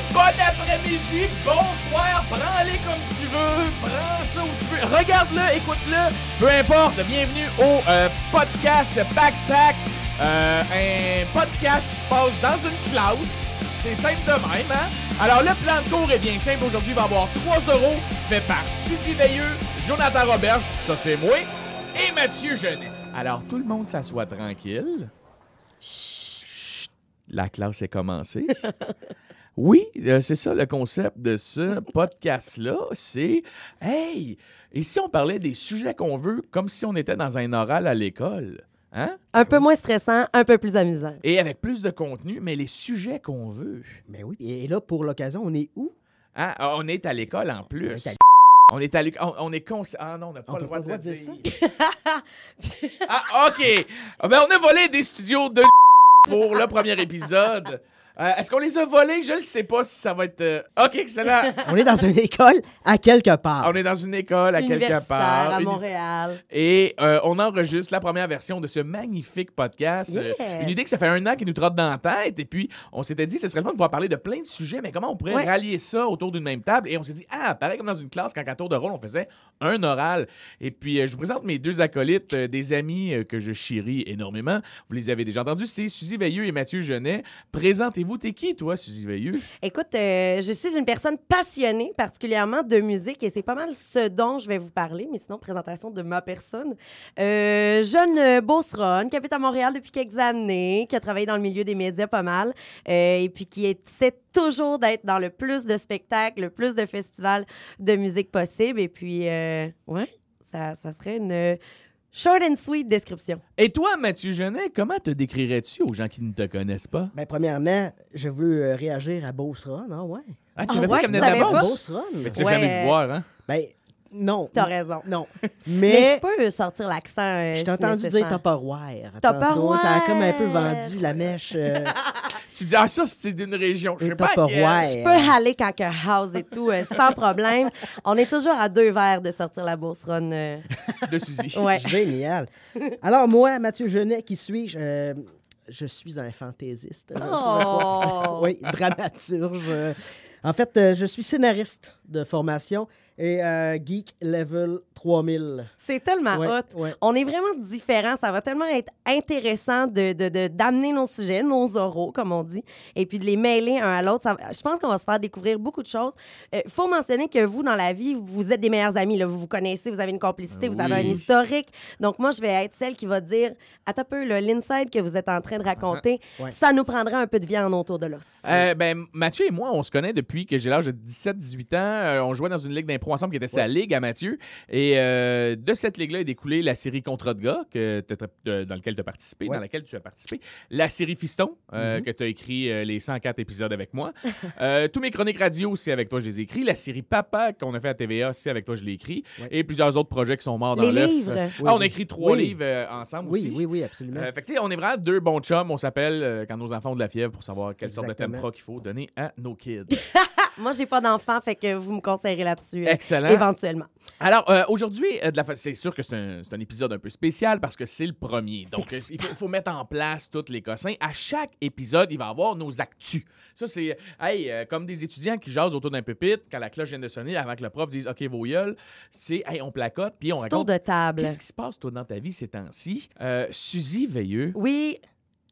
matin, bon après-midi, bonsoir, prends-les comme tu veux, prends ça où tu veux, regarde-le, écoute-le, peu importe, bienvenue au euh, podcast Backsack, euh, un podcast qui se passe dans une classe, c'est simple de même, hein? Alors le plan de cours est bien simple, aujourd'hui il va y avoir 3 euros, fait par Suzy Veilleux, Jonathan Roberge, ça c'est moi, et Mathieu Genet. Alors tout le monde s'assoit tranquille. Chut, la classe est commencée. Oui, euh, c'est ça le concept de ce podcast-là. C'est, hey, et si on parlait des sujets qu'on veut comme si on était dans un oral à l'école? Hein? Un peu moins stressant, un peu plus amusant. Et avec plus de contenu, mais les sujets qu'on veut. Mais oui, et là, pour l'occasion, on est où? Hein? Ah, On est à l'école en plus. On est à On est à l'école. On, on est cons... Ah non, on n'a pas On le droit pas de le dire. dire ah, OK. Ah, Ben, on a volé des studios de pour le premier épisode. Euh, Est-ce qu'on les a volés? Je ne sais pas si ça va être... euh, OK, excellent. On est dans une école à quelque part. On est dans une école à quelque Universitaire part. à Montréal. Et euh, on enregistre la première version de ce magnifique podcast. Euh, Yes. une idée que ça fait un an qui nous trotte dans la tête. Et puis, on s'était dit, ce serait le fun de pouvoir parler de plein de sujets, mais comment on pourrait Ouais. rallier ça autour d'une même table? Et on s'est dit, ah, pareil comme dans une classe, quand à tour de rôle, on faisait un oral. Et puis, euh, je vous présente mes deux acolytes, euh, des amis euh, que je chéris énormément. Vous les avez déjà entendus. C'est Suzy Veilleux et Mathieu Genet. Présentez-vous. T'es qui, toi, Suzy Veilleux? Écoute, euh, je suis une personne passionnée, particulièrement de musique, et c'est pas mal ce dont je vais vous parler, mais sinon, présentation de ma personne. Euh, jeune euh, beauceronne, qui habite à Montréal depuis quelques années, qui a travaillé dans le milieu des médias pas mal, et puis qui essaie toujours d'être dans le plus de spectacles, le plus de festivals de musique possible. Et puis, ouais, ça, ça serait une short and sweet description. Et toi, Mathieu Genet, comment te décrirais-tu aux gens qui ne te connaissent pas? Ben, premièrement, je veux euh, réagir à Beauceron, non? Ouais. Ah, tu Ah savais ouais, pas qu'elle venait tu de la savais pas? Beauce? Beauceron? Mais tu sais Ouais. jamais vu voir, hein? Ben, non. T'as raison. Non. Mais, Mais, je peux sortir l'accent. euh, je t'ai entendu dire. Tupperware. Tupperware. Ça a comme un peu vendu la mèche. euh, Tu dis, ah, ça, c'est d'une région. Je sais pas. Je peux aller quand que house et tout, euh, sans problème. On est toujours à deux verres de sortir la bourse run. euh. De Suzy. Ouais. Génial. Alors, moi, Mathieu Genet, qui suis-je? Euh, je suis un fantaisiste. Oh! oui, dramaturge. En fait, je suis scénariste de formation et euh, geek level 3000. C'est tellement Ouais, hot. ouais. On est vraiment différents. Ça va tellement être intéressant de, de- de- d'amener nos sujets, nos oraux, comme on dit, et puis de les mêler un à l'autre. Je pense qu'on va se faire découvrir beaucoup de choses. Il faut mentionner que vous, dans la vie, vous êtes des meilleurs amis. Là. Vous vous connaissez, vous avez une complicité, vous avez un historique. Donc, moi, je vais être celle qui va dire Attends un peu, l'inside que vous êtes en train de raconter, Ouais. ça nous prendrait un peu de viande autour de l'os. Euh, ben, Mathieu et moi, on se connaît depuis que j'ai l'âge de 17-18 ans. Euh, on jouait dans une ligue d'impro ensemble qui était sa ligue à Mathieu. Et euh, de cette ligue-là est découlée la série Contrat de gars que t'as- dans laquelle tu as participé, Ouais. dans laquelle tu as participé. La série Fiston, euh, Mhm. que tu as écrit euh, les 104 épisodes avec moi. Euh, tous mes chroniques radio aussi avec toi, je les ai écrits. La série Papa qu'on a fait à TVA aussi avec toi, je l'ai écrit. Ouais. Et plusieurs autres projets qui sont morts dans l'œuf. Ah, on a écrit trois Oui. livres euh, ensemble Oui, aussi. oui, oui, absolument. Euh, fait que, on est vraiment deux bons chums. On s'appelle euh, quand nos enfants ont de la fièvre pour savoir quelle sorte de Exactement. thème qu'il faut donner à nos kids. Moi, j'ai pas d'enfant, fait que vous me conseillerez là-dessus. euh, Excellent. Éventuellement. Alors, euh, aujourd'hui, euh, de la fa- c'est sûr que c'est un, épisode un peu spécial parce que c'est le premier. Donc, il faut, faut mettre en place tous les cossins. À chaque épisode, il va y avoir nos actus. Ça, c'est, hey, euh, comme des étudiants qui jasent autour d'un pupitre quand la cloche vient de sonner avant que le prof dise OK, vos gueules. C'est, hey, on placote, puis on Petit tour raconte. de table. Qu'est-ce qui se passe, toi, dans ta vie ces temps-ci? Suzy Veilleux, Oui,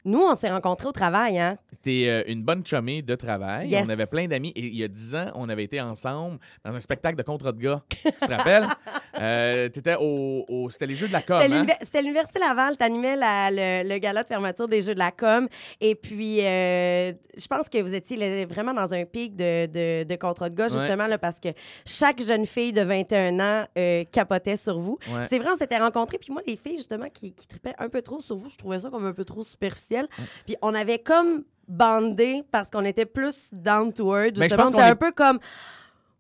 nous, on s'est rencontrés au travail, hein? t'es euh, une bonne chumée de travail. Yes. On avait plein d'amis. Et il y a dix ans, on avait été ensemble dans un spectacle de contrat de gars. tu te rappelles? Euh, t'étais au, au- C'était les Jeux de la com. C'était hein? l'univer- c'était l'Université Laval, t'animais la- le, le gala de fermeture des Jeux de la com. Et puis, euh, je pense que vous étiez là, vraiment dans un pic de, de, de gars, Ouais. justement, là, parce que chaque jeune fille de 21 ans capotait sur vous. Ouais. C'est vrai, on s'était rencontrés. Puis moi, les filles, justement, qui, qui tripaient un peu trop sur vous, je trouvais ça comme un peu trop superficiel. Puis on avait comme bandé parce qu'on était plus down to earth. Je Justement, on était est- un peu comme...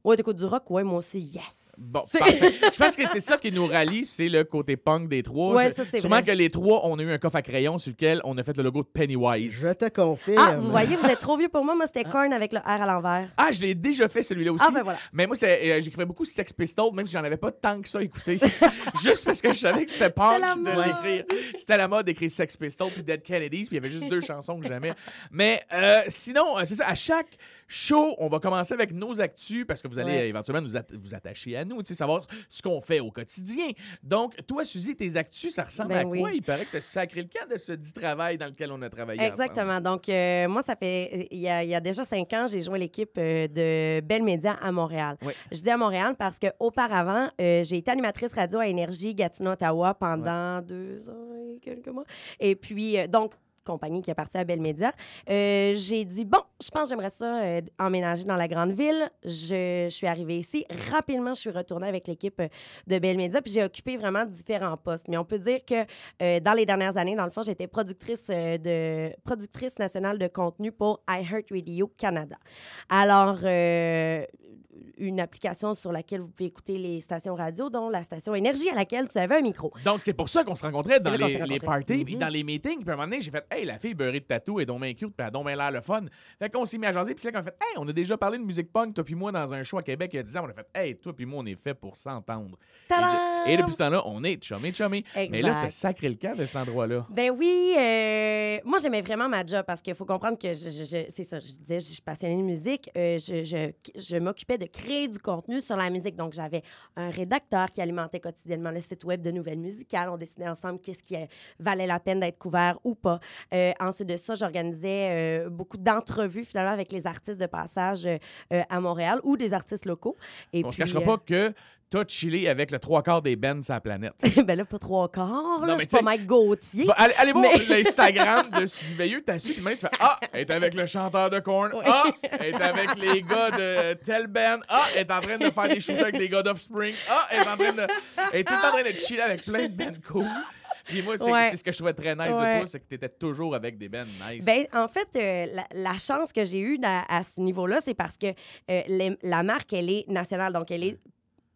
Ouais, t'écoutes du rock? Ouais, moi aussi, yes. Bon, C'est- parfait. Je pense que c'est ça qui nous rallie, c'est le côté punk des trois. Ouais, ça, c'est Sûrement vrai. que les trois, on a eu un coffre à crayon sur lequel on a fait le logo de Pennywise. Je te confirme. Ah, vous voyez, vous êtes trop vieux pour moi. Moi, c'était Korn avec le R à l'envers. Ah, je l'ai déjà fait celui-là aussi. Ah, ben voilà. Mais moi, c'est- euh, j'écrivais beaucoup Sex Pistols, même si j'en avais pas tant que ça à écouter. Juste parce que je savais que c'était punk la de mode. l'écrire. C'était la mode d'écrire Sex Pistols puis Dead Kennedys, puis il y avait juste deux chansons que j'aimais. Mais euh, sinon, euh, c'est ça, à chaque show, on va commencer avec nos actus parce que vous allez Ouais. éventuellement nous at- vous attacher à nous, savoir ce qu'on fait au quotidien. Donc, toi, Suzy, tes actus, ça ressemble Ben à quoi? Il paraît que tu as sacré le camp de ce dit travail dans lequel on a travaillé ensemble. Exactement. Donc, euh, moi, ça fait. Il y, a, il y a déjà cinq ans, j'ai joué l'équipe euh, de Belle Média à Montréal. Oui. Je dis à Montréal parce qu'auparavant, euh, j'ai été animatrice radio à Énergie Gatineau-Ottawa pendant deux ans et quelques mois. Et puis, euh, donc, compagnie qui appartient à Belle Média. Euh, j'ai dit, bon, je pense que j'aimerais ça euh, emménager dans la grande ville. Je, je suis arrivée ici. Rapidement, je suis retournée avec l'équipe euh, de Belle Média, puis j'ai occupé vraiment différents postes. Mais on peut dire que euh, dans les dernières années, dans le fond, j'étais productrice, de, productrice nationale de contenu pour iHeartRadio Canada. Alors, une application sur laquelle vous pouvez écouter les stations radio, dont la station Énergie à laquelle tu avais un micro. Donc, c'est pour ça qu'on se rencontrait dans les, parties, puis Mhm. dans les meetings. Puis à un moment donné, j'ai fait Hey, la fille beurrée de tatou est donc bien cute, puis elle a donc bien l'air le fun. Fait qu'on s'est mis à jaser, puis c'est là qu'on a fait Hey, on a déjà parlé de musique punk, toi puis moi, dans un show à Québec il y a 10 ans. On a fait Hey, toi puis moi, on est fait pour s'entendre. Et, depuis ce temps-là, on est chumé, chumé. Mais là, t'as sacré le camp de cet endroit-là. Ben oui, euh, moi j'aimais vraiment ma job parce qu'il faut comprendre que je, je- je- c'est ça, je disais, je suis passionnée de musique, euh, je, m'occupais de créer du contenu sur la musique. Donc j'avais un rédacteur qui alimentait quotidiennement le site web de nouvelles musicales. On décidait ensemble qu'est-ce qui euh, valait la peine d'être couvert ou pas. Euh, ensuite de ça, j'organisais beaucoup d'entrevues finalement avec les artistes de passage à Montréal ou des artistes locaux. Et on se puis, cachera pas que t'as chillé avec le trois quarts des bands sur la planète. ben là, pas trois quarts, là, mais je suis tu sais- pas Mike Gauthier. Va- allez, allez voir Mais- l'Instagram de Suzy Veilleux, t'as su, puis même tu fais Ah, elle est avec le chanteur de Korn. Ah, elle est avec les gars de tel band. Ah, elle est en train de faire des shooters avec les gars d'Offspring. Ah, elle est en train de. Elle est en train de chiller avec plein de bands cool. Puis moi, c'est Ouais. c'est ce que je trouvais très nice de Ouais. toi, c'est que t'étais toujours avec des bands nice. Ben, en fait, euh, la, la chance que j'ai eue à, à ce niveau-là, c'est parce que euh, les- la marque, elle est nationale, donc elle est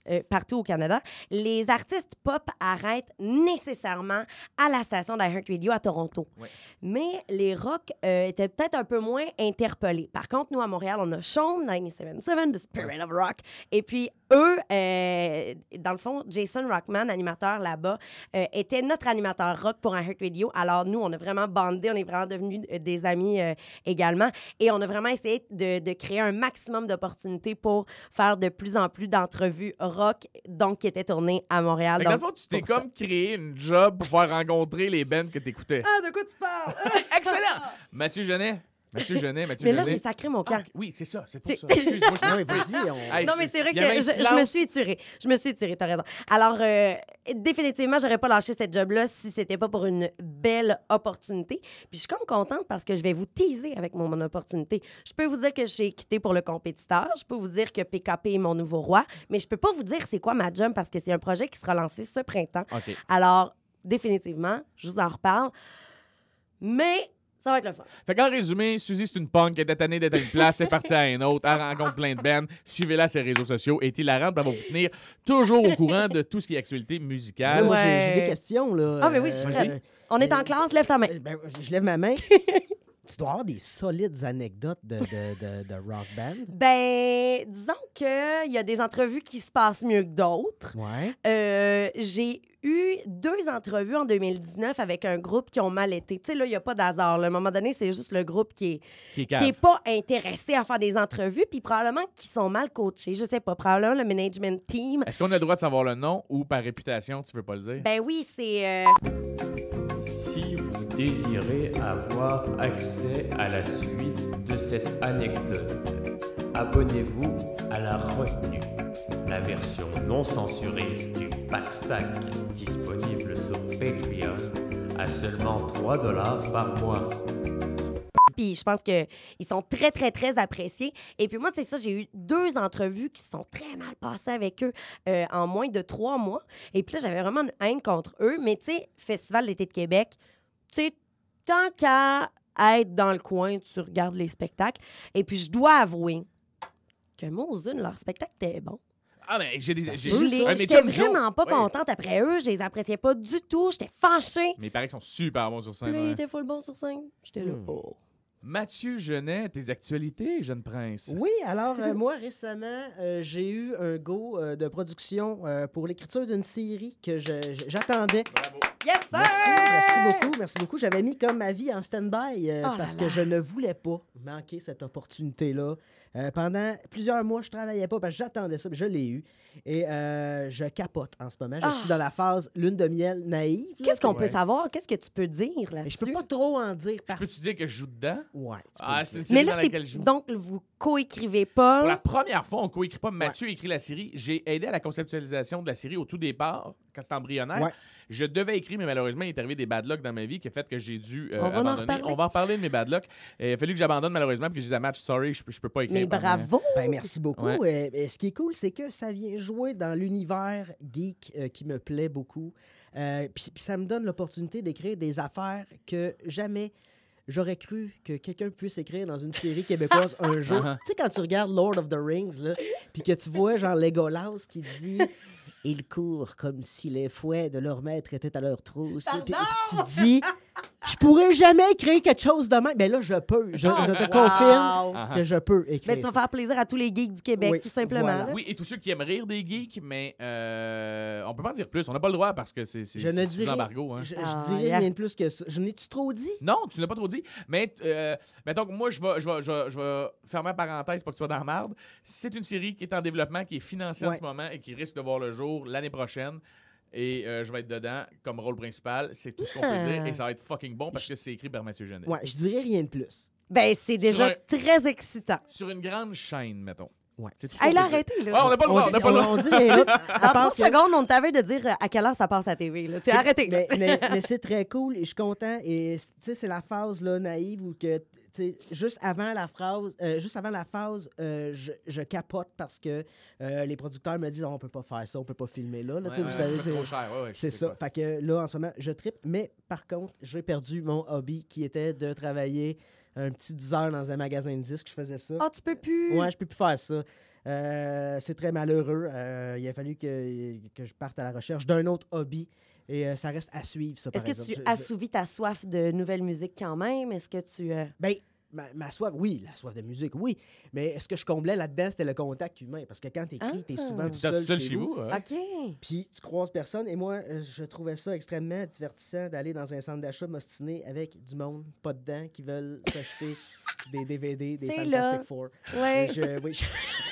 euh, partout au Canada. Les artistes pop arrêtent nécessairement à la station d'iHeartRadio à Toronto. Ouais. Mais les rock euh, étaient peut-être un peu moins interpellés. Par contre, nous, à Montréal, on a Sean 977, The Spirit of Rock. Et puis, eux, euh, dans le fond, Jason Rockman, animateur là-bas, euh, était notre animateur rock pour iHeartRadio. Alors, nous, on a vraiment bandé, on est vraiment devenus des amis également. Et on a vraiment essayé de, de créer un maximum d'opportunités pour faire de plus en plus d'entrevues rock, donc qui étaient tournées à Montréal. Dans le fond, tu t'es comme créé une job pour faire rencontrer les bands que t'écoutais. Ah, de quoi tu parles? Excellent! Mathieu Genet. Mathieu Genet, Mathieu Mais là, j'ai sacré mon camp. Ah, oui, c'est ça, c'est pour ça. Excuse-moi, je vas-y. on- Hey, Non, je- mais c'est vrai que je, me suis étirée. Je me suis étirée, t'as raison. Alors, euh, définitivement, j'aurais pas lâché cette job-là si c'était pas pour une belle opportunité. Puis je suis comme contente parce que je vais vous teaser avec mon, mon opportunité. Je peux vous dire que j'ai quitté pour le compétiteur. Je peux vous dire que PKP est mon nouveau roi. Mais je peux pas vous dire c'est quoi ma job parce que c'est un projet qui sera lancé ce printemps. Alors, définitivement, je vous en reparle. Mais ça va être le fun. Fait qu'en résumé, Suzy, c'est une punk, elle était tannée d'être à une place, elle est partie à une autre, elle rencontre plein de bands, suivez-la sur ses réseaux sociaux, et hilarante, elle va vous tenir toujours au courant de tout ce qui est actualité Là, musicale. moi, j'ai- Ouais. j'ai des questions. Là. Ah, mais oui, je suis Euh, prête. On est en euh, classe, lève ta main. euh, ben, je lève ma main. tu dois avoir des solides anecdotes de, de, de, de rock band. Ben, disons qu'il y a des entrevues qui se passent mieux que d'autres. Ouais. Euh, j'ai eu deux entrevues en 2019 avec un groupe qui ont mal été. Tu sais, là, il n'y a pas d'hasard. À un moment donné, c'est juste le groupe qui est, Qui est qui est pas intéressé à faire des entrevues, puis probablement qui sont mal coachés. Je sais pas, probablement le management team. Est-ce qu'on a le droit de savoir le nom ou par réputation, tu veux pas le dire? Ben oui, c'est... euh, désirez avoir accès à la suite de cette anecdote, abonnez-vous à la retenue, la version non censurée du pack sac disponible sur Patreon à seulement 3 dollars par mois. Puis je pense qu'ils sont très, très, très appréciés. Et puis moi, c'est ça, j'ai eu deux entrevues qui sont très mal passées avec eux euh, en moins de trois mois. Et puis là, j'avais vraiment une haine contre eux. Mais tu sais, Festival d'été de Québec, tu sais, tant qu'à être dans le coin, tu regardes les spectacles. Et puis je dois avouer que Mozune, leur spectacle était bon. Ah, mais j'ai des. Se j'ai- peut, Je ça. les- un de mes J'étais vraiment pas Ouais. contente après eux. Je les appréciais pas du tout. J'étais fâchée. Mais il paraît qu'ils sont super bons sur scène. Là, il ouais. était full bon sur scène. J'étais là. Hmm. Oh. Mathieu Genet, tes actualités, jeune prince? Oui, alors euh, moi récemment, euh, j'ai eu un go euh, de production euh, pour l'écriture d'une série que j'attendais. Bravo. Yes, sir! Merci, merci beaucoup, merci beaucoup. J'avais mis comme ma vie en stand-by euh, Oh parce là. que je ne voulais pas manquer cette opportunité-là. Euh, pendant plusieurs mois, je travaillais pas parce que j'attendais ça, mais je l'ai eu. Et euh, je capote en ce moment. Je Ah. suis dans la phase lune de miel naïve. là, Qu'est-ce qu'on peut savoir? Qu'est-ce que tu peux dire là-dessus? je peux pas trop en dire parce Peux-tu dire que je joue dedans? Ouais, tu peux Ah, c'est une série Mais dans là, laquelle je joue. donc vous coécrivez pas? Pour la première fois, on coécrit pas. Mathieu écrit la série. J'ai aidé à la conceptualisation de la série au tout départ, quand c'était embryonnaire. Ouais. Je devais écrire, mais malheureusement, il est arrivé des bad luck dans ma vie qui a fait que j'ai dû euh, On va en abandonner. On va en reparler de mes bad luck. Euh, Il a fallu que j'abandonne malheureusement parce que je disais à Match, sorry, je, peux- je peux pas écrire. Mais bravo! Ben, merci beaucoup. Ouais. Euh, et ce qui est cool, c'est que ça vient jouer dans l'univers geek euh, qui me plaît beaucoup. Euh, Puis puis ça me donne l'opportunité d'écrire des affaires que jamais j'aurais cru que quelqu'un puisse écrire dans une série québécoise un jour. Uh-huh. Tu sais, quand tu regardes Lord of the Rings, puis que tu vois genre Legolas qui dit... Ils courent comme si les fouets de leur maître étaient à leur trousse. Puis tu dis, je pourrais jamais écrire quelque chose de même. Mais là, je peux. Je, je te confirme Wow! Ah, que je peux écrire. Ben, tu vas ça. faire plaisir à tous les geeks du Québec, Oui, tout simplement. voilà. là. Oui, et tous ceux qui aiment rire des geeks, mais euh, on peut pas en dire plus. On n'a pas le droit parce que c'est c'est- Je ne c'est embargo. Hein. Je, je Ah, dirais yeah. rien de plus que ça. Je n'ai-tu trop dit? Non, tu n'as pas trop dit. Mais, euh, mettons que moi, je vais, je, vais, je, vais, je vais fermer la parenthèse pour que tu sois dans la merde. C'est une série qui est en développement, qui est financée en Ouais. ce moment et qui risque de voir le jour l'année prochaine. Et euh, je vais être dedans comme rôle principal. C'est tout ce qu'on peut dire. Et ça va être fucking bon parce que c'est écrit par Mathieu Genet. Ouais, je dirais rien de plus. Ben, c'est déjà un- très excitant. Sur une grande chaîne, mettons. Ouais. C'est tout ce qu'on Hey, là, Ouais, là. on n'a pas le droit. On dit, n'a pas le droit. on dit rien d'autre, à Dans part trois que- secondes, on t'avait de dire à quelle heure ça passe à TV. Là. Arrêtez. là. Mais, mais- mais c'est très cool et je suis content. Et tu sais, c'est la phase là, naïve où que, tu sais, juste avant la phrase, euh, juste avant la phase, euh, je, je capote parce que euh, les producteurs me disent Oh, on peut pas faire ça, on peut pas filmer là. là, tu sais, Ouais, vous ouais, c'est- trop cher. Ouais, ouais, je C'est ça. quoi. Fait que là, en ce moment, je tripe. Mais par contre, j'ai perdu mon hobby qui était de travailler un petit 10 heures dans un magasin de disques. Je faisais ça. Ah, tu peux plus? Ouais, je peux plus faire ça. Euh, c'est très malheureux. Euh, il a fallu que, que je parte à la recherche d'un autre hobby. Et euh, ça reste à suivre, ça, Est-ce que exemple. tu Je- assouvis ta soif de nouvelle musique quand même? Est-ce que tu. Ben, ma, ma soif, oui, la soif de musique, oui. Mais ce que je comblais là-dedans, c'était le contact humain. Parce que quand t'écris, t'es Ah. souvent tout T'es seul, tout seul chez, chez vous. vous. ouais. OK. Puis tu croises personne. Et moi, euh, je trouvais ça extrêmement divertissant d'aller dans un centre d'achat m'ostiner avec du monde, pas dedans, qui veulent s'acheter des DVD, des Fantastic là. Four. Ouais. Je- oui, je-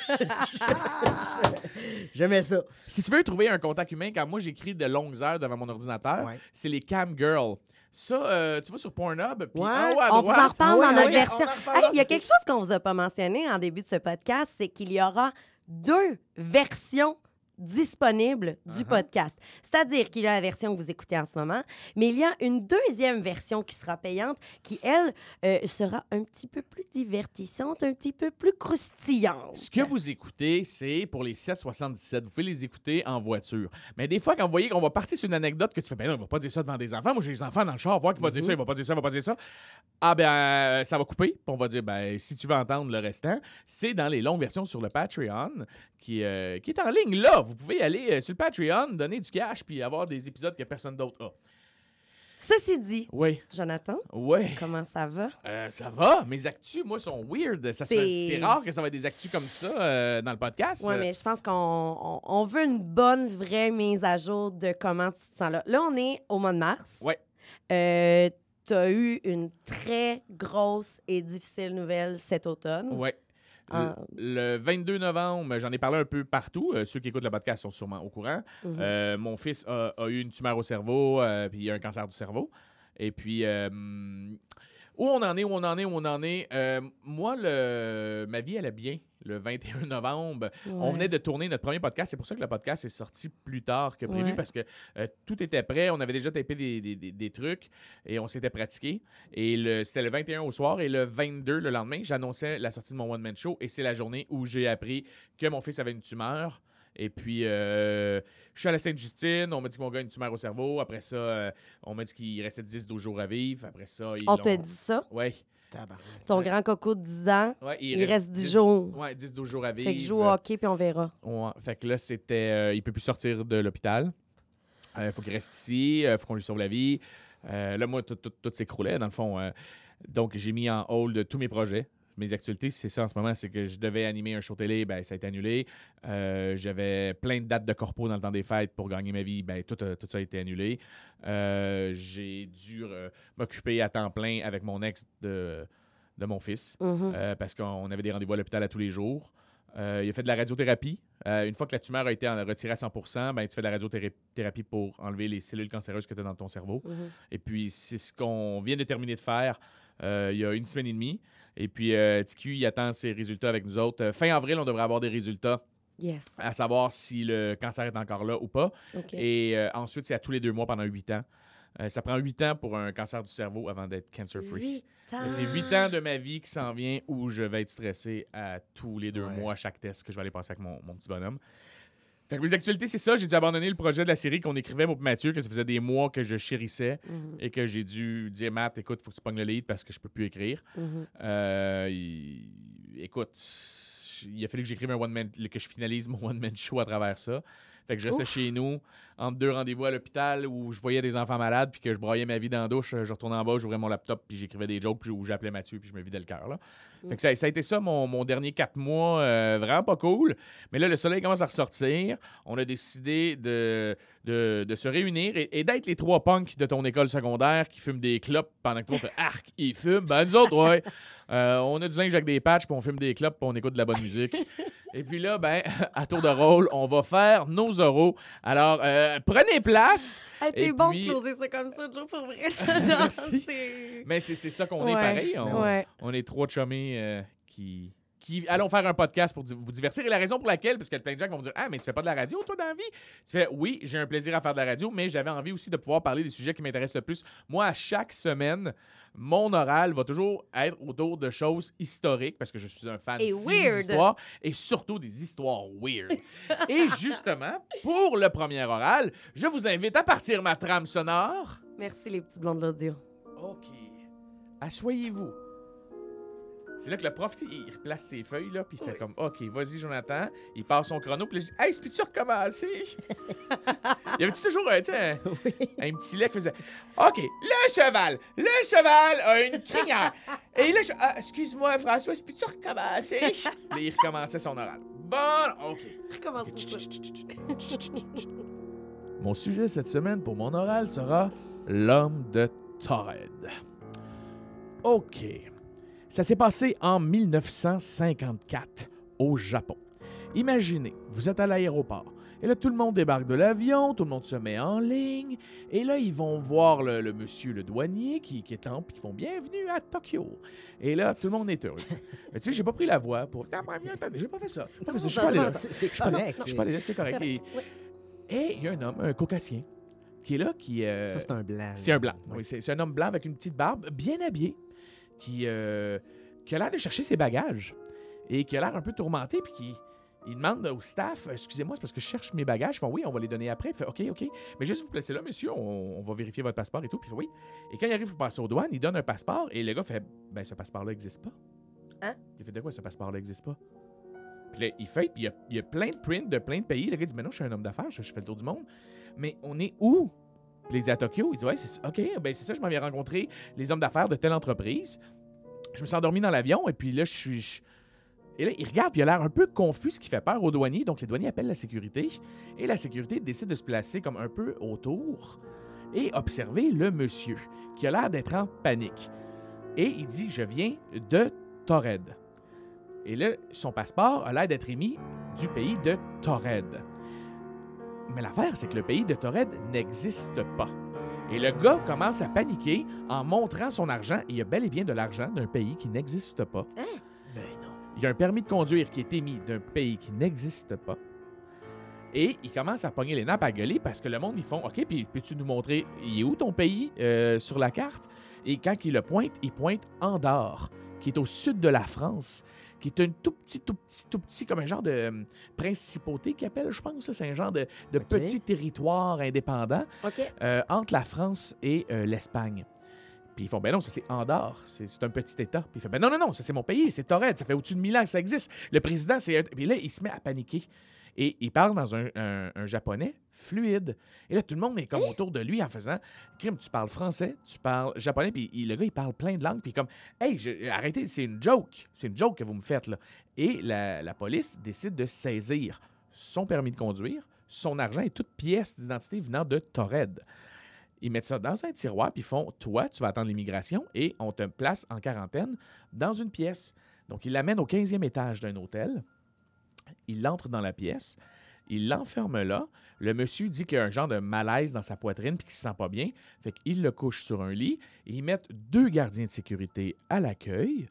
J'aimais ça. Si tu veux trouver un contact humain, quand moi j'écris de longues heures devant mon ordinateur, Ouais. c'est les cam girls. Ça, euh, tu vas sur Pornhub, puis Ouais. en haut à On vous en reparle Ah ouais, dans notre ouais, version. Hey, Il y a quelque chose qu'on vous a pas mentionné en début de ce podcast, c'est qu'il y aura deux versions disponibles du Uh-huh. podcast. C'est-à-dire qu'il y a la version que vous écoutez en ce moment, mais il y a une deuxième version qui sera payante, qui, elle, euh, sera un petit peu plus divertissante, un petit peu plus croustillante. Ce que vous écoutez, c'est pour les 777. Vous pouvez les écouter en voiture. Mais des fois, quand vous voyez qu'on va partir sur une anecdote que tu fais, ben non, il va pas dire ça devant des enfants. Moi, j'ai des enfants dans le char, voir qu'il va dire ça, il va pas dire ça, il va pas dire ça. Ah ben, euh, ça va couper. Puis on va dire, ben, si tu veux entendre le restant, c'est dans les longues versions sur le Patreon qui, euh, qui est en ligne là. Vous pouvez aller euh, sur le Patreon, donner du cash, puis avoir des épisodes que personne d'autre a. Ceci dit, Oui, Jonathan, oui. comment ça va? Euh, ça va, mes actus, moi, sont weird. C'est- rare que ça va être des actus comme ça euh, dans le podcast. Oui, mais je pense qu'on on, on veut une bonne, vraie mise à jour de comment tu te sens là. Là, on est au mois de mars. Ouais. Euh, tu as eu une très grosse et difficile nouvelle cet automne. Ouais. Ah. Le, le 22 novembre, j'en ai parlé un peu partout. Euh, ceux qui écoutent le podcast sont sûrement au courant. Mhm. Euh, mon fils a, a eu une tumeur au cerveau, euh, puis il a un cancer du cerveau. Et puis, où on en est, où on en est, où on en est. Euh, moi, le, ma vie allait bien le 21 novembre. On venait de tourner notre premier podcast. C'est pour ça que le podcast est sorti plus tard que prévu Ouais. parce que euh, tout était prêt. On avait déjà tapé des, des- des- des trucs et on s'était pratiqué. Et le- c'était le 21 au soir et le 22, le lendemain, j'annonçais la sortie de mon one-man show et c'est la journée où j'ai appris que mon fils avait une tumeur. Et puis, euh, je suis à la Sainte-Justine. On m'a dit que mon gars a une tumeur au cerveau. Après ça, euh, on m'a dit qu'il restait 10-12 jours à vivre. Après ça, ils On te l'ont- dit ça? Ouais. Ton grand coco de 10 ans, Ouais, il, reste 10 jours. Ouais, 10-12 jours à vivre. Fait que je joue au hockey, puis on verra. Ouais, fait que là, c'était. euh, il peut plus sortir de l'hôpital. Il faut qu'il reste ici. Il faut qu'on lui sauve la vie. Euh, là, moi, tout, tout, tout s'écroulait, dans le fond. euh, donc, j'ai mis en hold tous mes projets. Mes actualités, c'est ça en ce moment, c'est que je devais animer un show télé, ben ça a été annulé. Euh, J'avais plein de dates de corpo dans le temps des fêtes pour gagner ma vie, ben tout, tout ça a été annulé. Euh, j'ai dû euh, m'occuper à temps plein avec mon ex de, de mon fils. Mhm. Euh, parce qu'on avait des rendez-vous à l'hôpital à tous les jours. Euh, il a fait de la radiothérapie. Euh, une fois que la tumeur a été retirée à 100 ben, tu fais de la radiothérapie pour enlever les cellules cancéreuses que tu as dans ton cerveau. Mhm. Et puis, c'est ce qu'on vient de terminer de faire euh, il y a une semaine et demie. Et puis, euh, TQ, il attend ses résultats avec nous autres. Euh, fin avril, on devrait avoir des résultats Yes. à savoir si le cancer est encore là ou pas. Et euh, ensuite, c'est à tous les deux mois pendant huit ans. Euh, ça prend huit ans pour un cancer du cerveau avant d'être cancer-free. C'est huit ans de ma vie qui s'en vient où je vais être stressé à tous les deux Ouais. mois à chaque test que je vais aller passer avec mon, mon petit bonhomme. Fait que mes actualités, c'est ça. J'ai dû abandonner le projet de la série qu'on écrivait, et Mathieu, que ça faisait des mois que je chérissais Mhm. et que j'ai dû dire, Matt, écoute, faut que tu pognes le lead parce que je peux plus écrire. Mhm. Euh, Écoute, il a fallu que j'écrive un one-man, que je finalise mon one-man show à travers ça. Fait que je restais Ouf. chez nous, entre deux rendez-vous à l'hôpital où je voyais des enfants malades, puis que je broyais ma vie dans la douche. Je retournais en bas, j'ouvrais mon laptop, puis j'écrivais des jokes, puis où j'appelais Mathieu, puis je me vidais le cœur. là. Fait que ça, ça a été ça, mon, mon dernier quatre mois, euh, vraiment pas cool. Mais là, le soleil commence à ressortir. On a décidé de, de, de se réunir et, et d'être les trois punks de ton école secondaire qui fument des clopes pendant que tout le monde fait arc, ils fument. Ben, nous autres, ouais. Euh, on a du linge avec des patchs, puis on fume des clopes, puis on écoute de la bonne musique. Et puis là, ben, à tour de rôle, on va faire nos oraux. Alors, euh, prenez place. Hey, T'es bon puis- de closer ça comme ça, Joe, pour vrai. Genre, Merci. Mais c'est ça qu'on est pareil. On, ouais. on est trois chummés euh, qui, qui allons faire un podcast pour vous divertir. Et la raison pour laquelle, parce que plein de gens qui vont me dire Ah, mais tu fais pas de la radio, toi, dans la vie Tu fais Oui, j'ai un plaisir à faire de la radio, mais j'avais envie aussi de pouvoir parler des sujets qui m'intéressent le plus. Moi, à chaque semaine, mon oral va toujours être autour de choses historiques, parce que je suis un fan Et d'histoire, et surtout des histoires weird. et justement, pour le premier oral, je vous invite à partir ma trame sonore. Merci, les petits blonds de l'audio. OK. Asseyez-vous. C'est là que le prof, tu il replace ses feuilles, là, puis il fait Oui. comme OK, vas-y, Jonathan. Il passe son chrono, puis je dis Hey, c'est peux-tu recommencer Il y avait toujours un, tu un, petit lait qui faisait OK, le cheval, le cheval a une crinière. Et là, je, ah, excuse-moi, François, c'est peux-tu recommencer Là, il recommençait son oral. Bon, OK. Mon sujet cette semaine pour mon oral sera l'homme de Torred. OK. Ça s'est passé en 1954 au Japon. Imaginez, vous êtes à l'aéroport. Et là, tout le monde débarque de l'avion, tout le monde se met en ligne. Et là, ils vont voir le, le monsieur, le douanier, qui, qui est en, puis qui font bienvenue à Tokyo. Et là, tout le monde est heureux. Mais tu sais, j'ai pas pris la voix pour. Non, attendez, j'ai pas fait ça. J'ai pas fait ça. Je suis pas allé là. C'est Ah, correct. non. Je suis pas allé là, c'est correct. Et il y a un homme, un caucasien, qui est là, qui. euh, Ça, c'est un blanc. c'est un blanc. Oui, c'est un homme blanc avec une petite barbe, bien habillé, qui, euh, qui a l'air de chercher ses bagages et qui a l'air un peu tourmenté, puis qui. Il demande au staff, excusez-moi, c'est parce que je cherche mes bagages. Ils font oui, on va les donner après. Il fait OK, OK. Mais juste vous placer là, monsieur, on, on va vérifier votre passeport et tout. Puis il fait oui. Et quand il arrive pour passer aux douanes, il donne un passeport et le gars fait ben ce passeport-là n'existe pas. Hein? Il fait de quoi ce passeport-là n'existe pas? Puis là, il fait, puis il y, a, il y a plein de prints de plein de pays. Le gars dit mais non, je suis un homme d'affaires, je, je fais le tour du monde. Mais on est où? Il dit à Tokyo, il dit ouais, c'est. OK, ben c'est ça, je m'en viens rencontrer les hommes d'affaires de telle entreprise. Je me suis endormi dans l'avion et puis là, je suis. Et là, il regarde, puis il a l'air un peu confus, ce qui fait peur aux douaniers. Donc, les douaniers appellent la sécurité. Et la sécurité décide de se placer comme un peu autour et observer le monsieur, qui a l'air d'être en panique. Et il dit Je viens de Torred. Et là, son passeport a l'air d'être émis du pays de Torred. Mais l'affaire, c'est que le pays de Torred n'existe pas. Et le gars commence à paniquer en montrant son argent. Et il y a bel et bien de l'argent d'un pays qui n'existe pas. Ben non. Il y a un permis de conduire qui est émis d'un pays qui n'existe pas. Et il commence à pogner les nappes à gueuler parce que le monde, ils font OK, puis peux-tu nous montrer, il est où ton pays euh, sur la carte? Et quand il le pointe, il pointe Andorre, qui est au sud de la France, qui est un tout petit, tout petit, tout petit, comme un genre de euh, principauté qu'il appelle, je pense. là. C'est un genre de, de OK. petit territoire indépendant OK. euh, entre la France et euh, l'Espagne. Puis ils font, ben non, ça c'est Andorre, c'est c'est un petit État. Puis il fait, ben non, non, non, ça c'est mon pays, c'est Torred, ça fait au-dessus de 1000 ans que ça existe. Le président, c'est. Puis là, il se met à paniquer. Et il parle dans un, un- un japonais fluide. Et là, tout le monde est comme autour de lui en faisant Crime, tu parles français, tu parles japonais, puis il- le gars, il parle plein de langues, puis comme Hey, je- arrêtez, c'est une joke. C'est une joke que vous me faites, là. Et la, la police décide de saisir son permis de conduire, son argent et toute pièce d'identité venant de Torred. Ils mettent ça dans un tiroir, puis ils font Toi, tu vas attendre l'immigration et on te place en quarantaine dans une pièce. Donc, ils l'amènent au 15e étage d'un hôtel. Il entre dans la pièce. Il l'enferme là. Le monsieur dit qu'il y a un genre de malaise dans sa poitrine puis qu'il se sent pas bien. Fait qu'il le couche sur un lit et ils mettent deux gardiens de sécurité à l'accueil.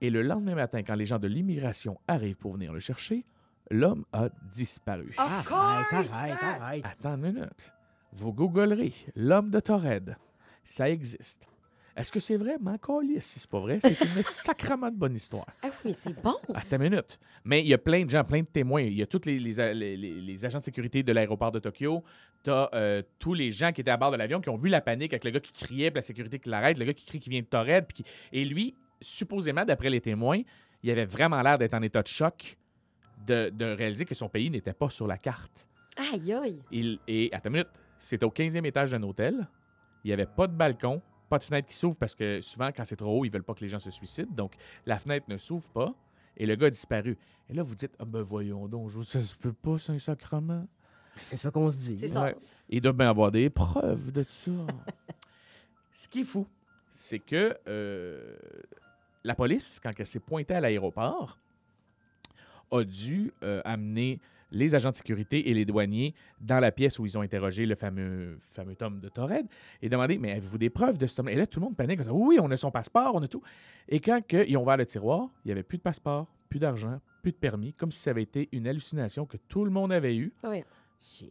Et le lendemain matin, quand les gens de l'immigration arrivent pour venir le chercher, l'homme a disparu. Of Arrête, course! arrête, arrête. Attends une minute. Vous googlerez l'homme de Torred. Ça existe. Est-ce que c'est vrai? Calisse, si c'est pas vrai, c'est une sacrement de bonne histoire. Ah oui, mais c'est bon. Attends une minute. Mais il y a plein de gens, plein de témoins. Il y a tous les, les, les- les- les agents de sécurité de l'aéroport de Tokyo. Tu as tous les gens qui étaient à bord de l'avion qui ont vu la panique avec le gars qui criait, puis la sécurité qui l'arrête, le gars qui crie qu'il vient de Torred. qui- Et lui, supposément, d'après les témoins, il avait vraiment l'air d'être en état de choc de, de réaliser que son pays n'était pas sur la carte. Aïe, aïe. Il, et, attends une minute, c'était au 15e étage d'un hôtel. Il n'y avait pas de balcon, pas de fenêtre qui s'ouvre parce que souvent, quand c'est trop haut, ils veulent pas que les gens se suicident. Donc, la fenêtre ne s'ouvre pas et le gars a disparu. Et là, vous dites, ah ben voyons donc, je- ça se peut pas, c'est un sacrement. C'est ça qu'on se dit. C'est ça. Ouais. Il doit bien avoir des preuves de ça. Ce qui est fou, c'est que euh, la police, quand elle s'est pointée à l'aéroport, a dû euh, amener les agents de sécurité et les douaniers dans la pièce où ils ont interrogé le fameux, fameux Tom de Torred et demandé Mais avez-vous des preuves de ce Tom? Et là, tout le monde panique. disant, Oui, oui, on a son passeport, on a tout. Et quand que ils ont ouvert le tiroir, il n'y avait plus de passeport, plus d'argent, plus de permis, comme si ça avait été une hallucination que tout le monde avait eue. Oui.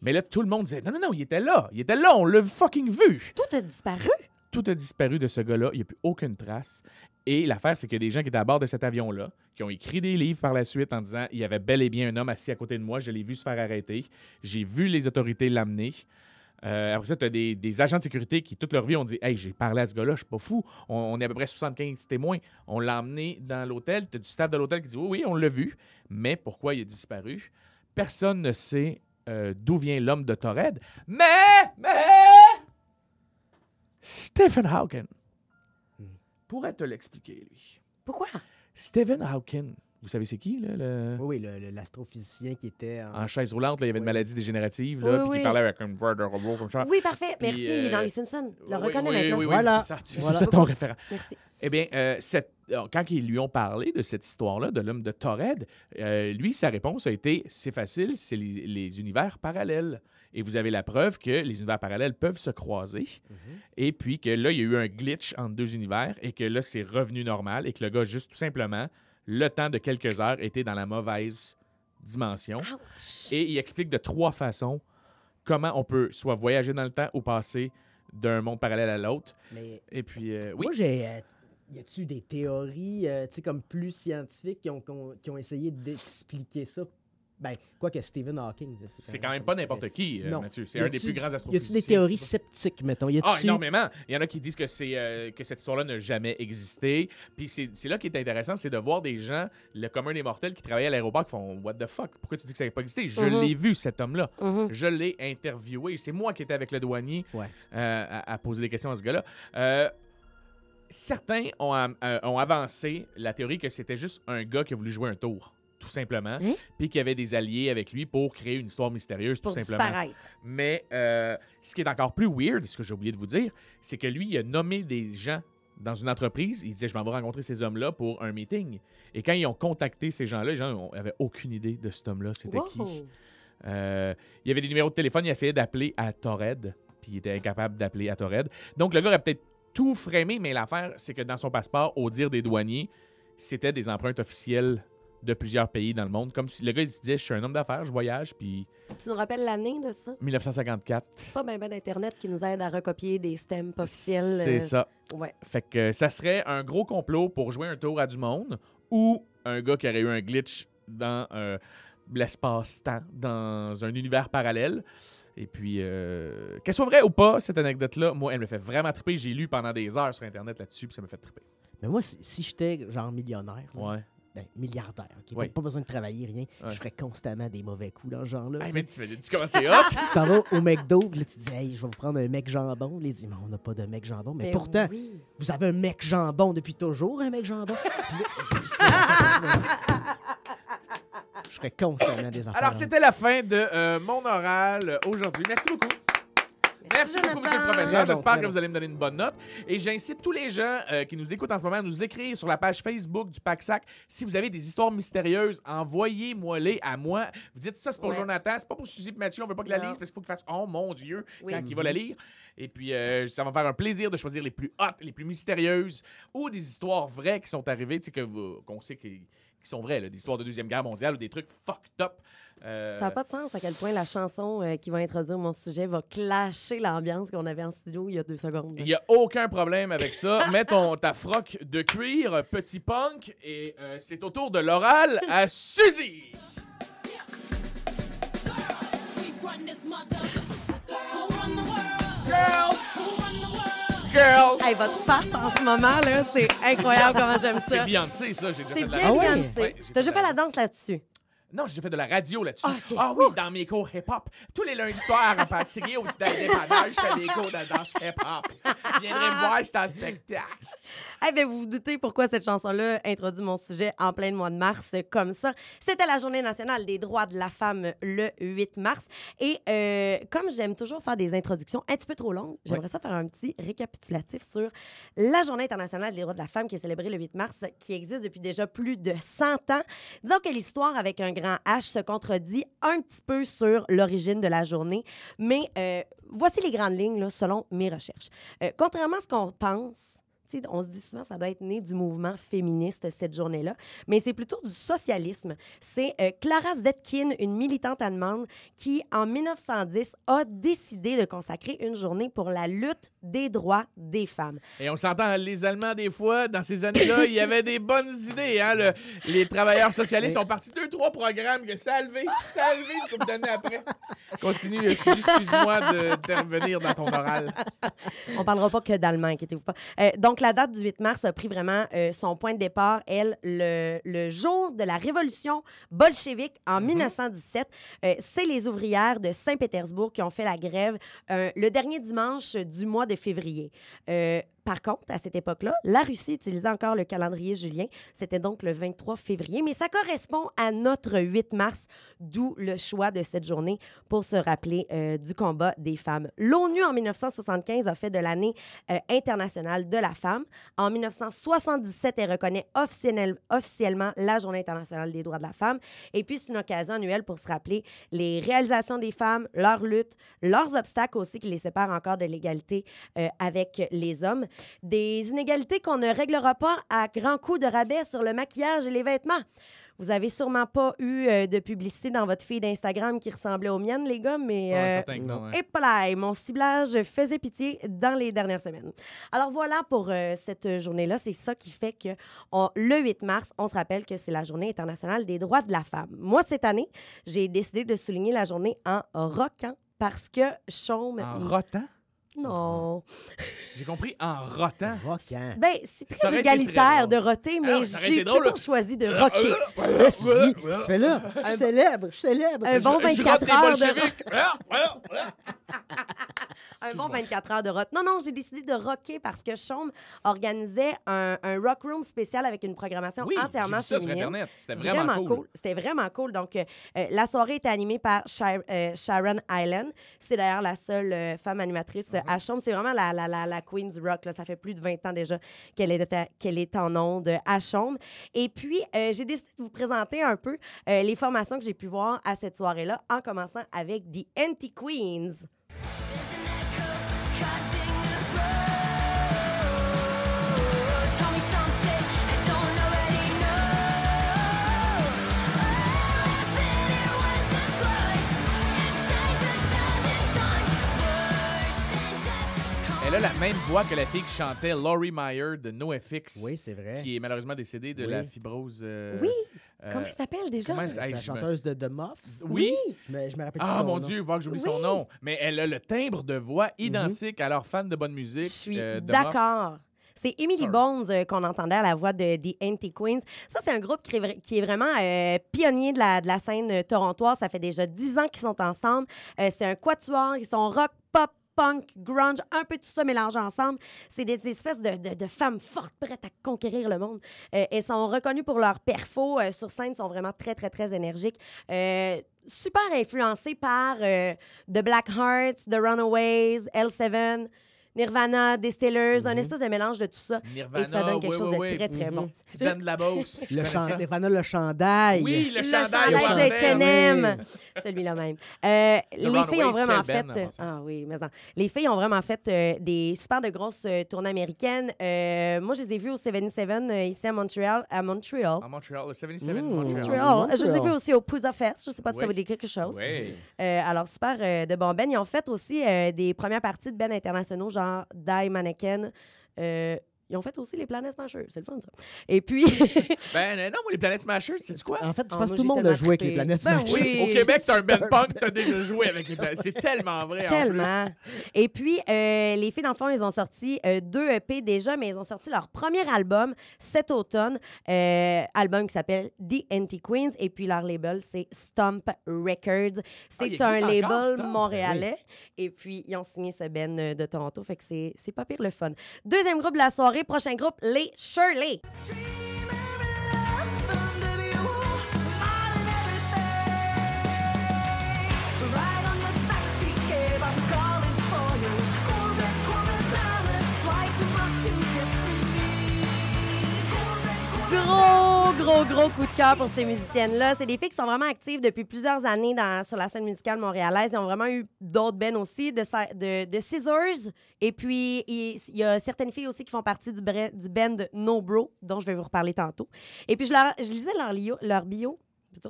Mais là, tout le monde disait Non, non, non, il était là. Il était là, on l'a fucking vu. Tout a disparu. Tout a disparu de ce gars-là. Il n'y a plus aucune trace. Et l'affaire, c'est qu'il y a des gens qui étaient à bord de cet avion-là, qui ont écrit des livres par la suite en disant Il y avait bel et bien un homme assis à côté de moi, je l'ai vu se faire arrêter. J'ai vu les autorités l'amener. Euh, après ça, tu as des, agents de sécurité qui, toute leur vie, ont dit Hey, j'ai parlé à ce gars-là, je suis pas fou. On, on est à peu près 75 témoins. On l'a emmené dans l'hôtel. Tu as du staff de l'hôtel qui dit Oui, oui, on l'a vu. Mais pourquoi il a disparu? Personne ne sait euh, d'où vient l'homme de Torred. Mais, mais, Stephen Hawking pourrait te l'expliquer, lui. Pourquoi? Stephen Hawking, vous savez c'est qui, là, le... Oui, oui, le- le- l'astrophysicien qui était en... en chaise roulante, là, il y avait une maladie dégénérative, Oui, là, puis oui. qui parlait avec une voix de robot comme ça. Oui, parfait. Puis, Merci. Il est dans euh, les Simpsons. Le oui, maintenant. Oui, oui, Voilà. c'est ça, c'est Voilà. ça ton référent. Merci. Eh bien, euh, cette- euh, quand ils lui ont parlé de cette histoire-là, de l'homme de Torred, euh, lui, sa réponse a été c'est facile, c'est les, les univers parallèles. Et vous avez la preuve que les univers parallèles peuvent se croiser. Et puis que là, il y a eu un glitch entre deux univers et que là, c'est revenu normal et que le gars, juste tout simplement, le temps de quelques heures, était dans la mauvaise dimension. Ouch. Et il explique de trois façons comment on peut soit voyager dans le temps ou passer d'un monde parallèle à l'autre. Mais Et puis, euh, oui. moi, j'ai... euh, y a-tu des théories, euh, tu sais, comme plus scientifiques qui ont, qui ont- qui ont essayé d'expliquer ça? Ben, quoi que Stephen Hawking... C'est quand même pas n'importe qui, euh. Mathieu. C'est un des plus grands Y a-tu astrophysiciens. des théories sceptiques, mettons? Y Ah, énormément. Il y en a qui disent que, c'est, euh, que cette histoire-là n'a jamais existé. Puis c'est, c'est là qui est intéressant, c'est de voir des gens, le commun des mortels, qui travaillent à l'aéroport, qui font What the fuck? Pourquoi tu dis que ça n'a pas existé? Je Mhm. l'ai vu, cet homme-là. Mhm. Je l'ai interviewé. C'est moi qui étais avec le douanier Ouais. euh, à, à poser des questions à ce gars-là. Euh, certains ont, euh, ont avancé la théorie que c'était juste un gars qui a voulu jouer un tour, tout simplement, Hein? puis qu'il y avait des alliés avec lui pour créer une histoire mystérieuse, tout simplement. disparaître. Mais euh, ce qui est encore plus weird, ce que j'ai oublié de vous dire, c'est que lui, il a nommé des gens dans une entreprise. Il disait, je m'en vais rencontrer ces hommes-là pour un meeting. Et quand ils ont contacté ces gens-là, les gens n'avaient aucune idée de cet homme-là. C'était Wow. qui? Euh, il y avait des numéros de téléphone, il essayait d'appeler à Torred, puis il était incapable d'appeler à Torred. Donc le gars aurait peut-être tout frémé, mais l'affaire, c'est que dans son passeport, au dire des douaniers, c'était des empreintes officielles de plusieurs pays dans le monde. Comme si le gars il se disait, je suis un homme d'affaires, je voyage, puis Tu nous rappelles l'année de ça? 1954. Pas bien ben d'Internet qui nous aide à recopier des stems officiels. C'est euh, ça. Ouais. Fait que ça serait un gros complot pour jouer un tour à du monde ou un gars qui aurait eu un glitch dans euh, l'espace-temps, dans un univers parallèle. Et puis, euh, qu'elle soit vraie ou pas, cette anecdote-là, moi, elle me fait vraiment triper. J'ai lu pendant des heures sur Internet là-dessus, puis ça me fait triper. Mais moi, si, si j'étais genre millionnaire, là, Ouais. Ben, milliardaire, ok, pas besoin de travailler, rien, Ouais. je ferais constamment des mauvais coups dans ce genre-là. Hey, tu mais sais. t'imagines-tu comment c'est hot? tu t'en vas au McDo, puis là, tu dis, hey, je vais vous prendre un mec jambon. Il dit, mais on n'a pas de mec jambon. Mais, Mais pourtant, oui. vous avez un mec jambon depuis toujours, un mec jambon? Puis là, je ferais constamment des affaires. Alors, c'était la fin de euh, mon oral aujourd'hui. Merci beaucoup. Merci beaucoup, monsieur le professeur. J'espère que vous allez me donner une bonne note. Et j'incite tous les gens euh, qui nous écoutent en ce moment à nous écrire sur la page Facebook du PACSAC. Si vous avez des histoires mystérieuses, envoyez-moi-les à moi. Vous dites ça, c'est pour Ouais. Jonathan, c'est pas pour Suzy et Mathieu, on veut pas que la lise parce qu'il faut qu'il fasse Oh mon Dieu Oui. quand il va la lire. Et puis, euh, ça va me faire un plaisir de choisir les plus hot, les plus mystérieuses ou des histoires vraies qui sont arrivées, tu sais, qu'on sait qui, qui sont vraies, là, des histoires de Deuxième Guerre mondiale ou des trucs fucked up. Euh, Ça n'a pas de sens à quel point la chanson euh, qui va introduire mon sujet va clasher l'ambiance qu'on avait en studio il y a deux secondes. Il n'y a aucun problème avec ça. Mets ton, ta froc de cuir, petit punk, et euh, c'est au tour de l'oral à Suzy. Girl! Hey, votre face en ce moment, là, c'est incroyable comment j'aime C'est ça. Beyoncé, ça. J'ai déjà fait C'est de la bien Ah ouais? Beyoncé. Ouais, j'ai T'as déjà fait fait la danse là-dessus? Non, j'ai fait de la radio là-dessus. Ah, ok. Ah oui, dans mes cours hip-hop. Tous les lundis soirs à pâtisserie au-dessus d'un dépanneur, je fais des cours de danse hip-hop. Viendrez me voir, c'est un spectacle. Eh bien, vous vous doutez pourquoi cette chanson-là introduit mon sujet en plein mois de mars comme ça. C'était la Journée nationale des droits de la femme le 8 mars. Et euh, comme j'aime toujours faire des introductions un petit peu trop longues, j'aimerais ça faire un petit récapitulatif sur la Journée internationale des droits de la femme qui est célébrée le 8 mars, qui existe depuis déjà plus de 100 ans. Disons que l'histoire avec un grand H se contredit un petit peu sur l'origine de la journée, mais euh, voici les grandes lignes selon mes recherches. Euh, contrairement à ce qu'on pense, on se dit souvent ça doit être né du mouvement féministe cette journée-là, mais c'est plutôt du socialisme. C'est euh, Clara Zetkin, une militante allemande, qui en 1910 a décidé de consacrer une journée pour la lutte des droits des femmes. Et on s'entend, les Allemands, des fois, dans ces années-là, il y avait des bonnes idées. Hein? le- les travailleurs socialistes ont parti deux, trois programmes que ça a levé, ça a levé une couple d'années après. Continue, excuse-moi de- d'intervenir dans ton oral. On parlera pas que d'allemand, inquiétez-vous pas. Euh, donc, la date du 8 mars a pris vraiment euh, son point de départ, elle, le, le jour de la révolution bolchevique en 1917. Euh, C'est les ouvrières de Saint-Pétersbourg qui ont fait la grève euh, le dernier dimanche du mois de février. Par contre, à cette époque-là, la Russie utilisait encore le calendrier julien. C'était donc le 23 février, mais ça correspond à notre 8 mars, d'où le choix de cette journée pour se rappeler euh, du combat des femmes. L'ONU, en 1975, a fait de l'année euh, internationale de la femme. En 1977, elle reconnaît officiel- officiellement la Journée internationale des droits de la femme. Et puis, c'est une occasion annuelle pour se rappeler les réalisations des femmes, leurs luttes, leurs obstacles aussi qui les séparent encore de l'égalité euh, avec les hommes. Des inégalités qu'on ne réglera pas à grands coups de rabais sur le maquillage et les vêtements. Vous avez sûrement pas eu euh, de publicité dans votre feed d'Instagram qui ressemblait aux miennes, les gars, mais... Ouais, euh, que non, hein. et mon ciblage faisait pitié dans les dernières semaines. Alors voilà pour euh, cette journée-là. C'est ça qui fait que on- le 8 mars, on se rappelle que c'est la journée internationale des droits de la femme. Moi, cette année, j'ai décidé de souligner la journée en rockant parce que Chaume... En rotant? Non. J'ai compris, en rotant. Rockant. Ben, c'est Ça très aurait été très égalitaire de roter, Ah mais ça aurait j'ai drôle, plutôt là. choisi de rocker. Là, Suzy. Tu fais là. Je suis célèbre. Je suis célèbre. Un bon Je- je 24 rote des heures de bolcheviks. Ah, ah, ah. Un bon 24 heures de rock. Non, non, j'ai décidé de rocker parce que Chaume organisait un, un rock room spécial avec une programmation Oui, j'ai entièrement vu ça sur féminine. Internet. C'était vraiment, cool. C'était vraiment cool. Donc, euh, euh, la soirée était animée par Shar- euh, Sharon Island. C'est d'ailleurs la seule euh, femme animatrice euh, à Chaume. C'est vraiment la, la, la, queen du rock. Ça fait plus de 20 ans déjà qu'elle est, est en onde à. Et puis, euh, j'ai décidé de vous présenter un peu euh, les formations que j'ai pu voir à cette soirée-là, en commençant avec The Anti-Queens. A la même voix que la fille qui chantait Laurie Meyer de NoFX. Oui, c'est vrai. Qui est malheureusement décédée de Oui. la fibrose. euh, Oui, euh, Comment il s'appelle déjà? comment elle- C'est Hey, la me- chanteuse de The Muffs. Oui. Je me, je me rappelle plus Ah son mon nom. Dieu, voir que j'oublie son Oui. nom. Mais elle a le timbre de voix identique à leur fan de bonne musique. Je suis euh, d'accord. C'est Emily Sorry. Bones euh, qu'on entendait à la voix de The Anti-Queens. Ça, c'est un groupe qui est, vra- qui est vraiment euh, pionnier de la, de la scène euh, torontoise. Ça fait déjà dix ans qu'ils sont ensemble. Euh, c'est un quatuor. Ils sont rock, punk, grunge, un peu tout ça mélangé ensemble. C'est des espèces de, de- femmes fortes, prêtes à conquérir le monde. Euh, elles sont reconnues pour leur perfo. euh, sur scène, sont vraiment très, très, très énergiques. Euh, super influencées par The Black Hearts, The Runaways, L7, Nirvana, Distillers, un espèce de mélange de tout ça. Nirvana, et ça donne quelque oui, chose oui, de oui. très, très Mhm. bon. Petite Ben de la Beauce. Le. Nirvana, le chandail. Oui, le, Le chandail, de. H&M. Celui-là même. Euh, les filles ont vraiment fait... ah oui, mais non. Les filles ont vraiment fait euh, des super de grosses euh, tournées américaines. Euh, moi, je les ai vues au 77 euh, ici à Montréal. À Montréal. À Montréal, le 77 Mmh. Montréal. Montréal. Je les ai vues aussi au Pouza Fest. Je ne sais pas si ça Oui. vous dit quelque chose. Oui. Euh, alors, super euh, de bon Ben. Ils ont fait aussi euh, des premières parties de Ben internationaux, genre Die Mannequin. Euh, ils ont fait aussi les Planet Smashers. C'est le fun, ça. Et puis... Ben non, moi, les Planet Smashers, c'est quoi? En fait, je Ah, pense que tout le monde a tellement joué avec les planètes Ben Smashers. oui. Au Québec, t'as un C'est un punk, t'as déjà joué avec les Planet. C'est tellement vrai, en Tellement. Et puis, euh, les filles, dans le fond, ils ont sorti euh, deux EP déjà, mais ils ont sorti leur premier album cet automne. Euh, album qui s'appelle The Anti-Queens. Et puis, leur label, c'est Stomp Records. C'est Ah, il un label encore, Stomp? montréalais. Et puis, ils ont signé ce Ben de Toronto. Fait que c'est c'est pas pire le fun. Deuxième groupe de la soirée. Prochain groupe, les Shirley. Gros, gros, coup de cœur pour ces musiciennes-là. C'est des filles qui sont vraiment actives depuis plusieurs années sur la scène musicale montréalaise. Ils ont vraiment eu d'autres bands aussi, de, de, Scissors. Et puis, il, y a certaines filles aussi qui font partie du, du band No Bro, dont je vais vous reparler tantôt. Et puis, je, lisais leur, lio- leur bio.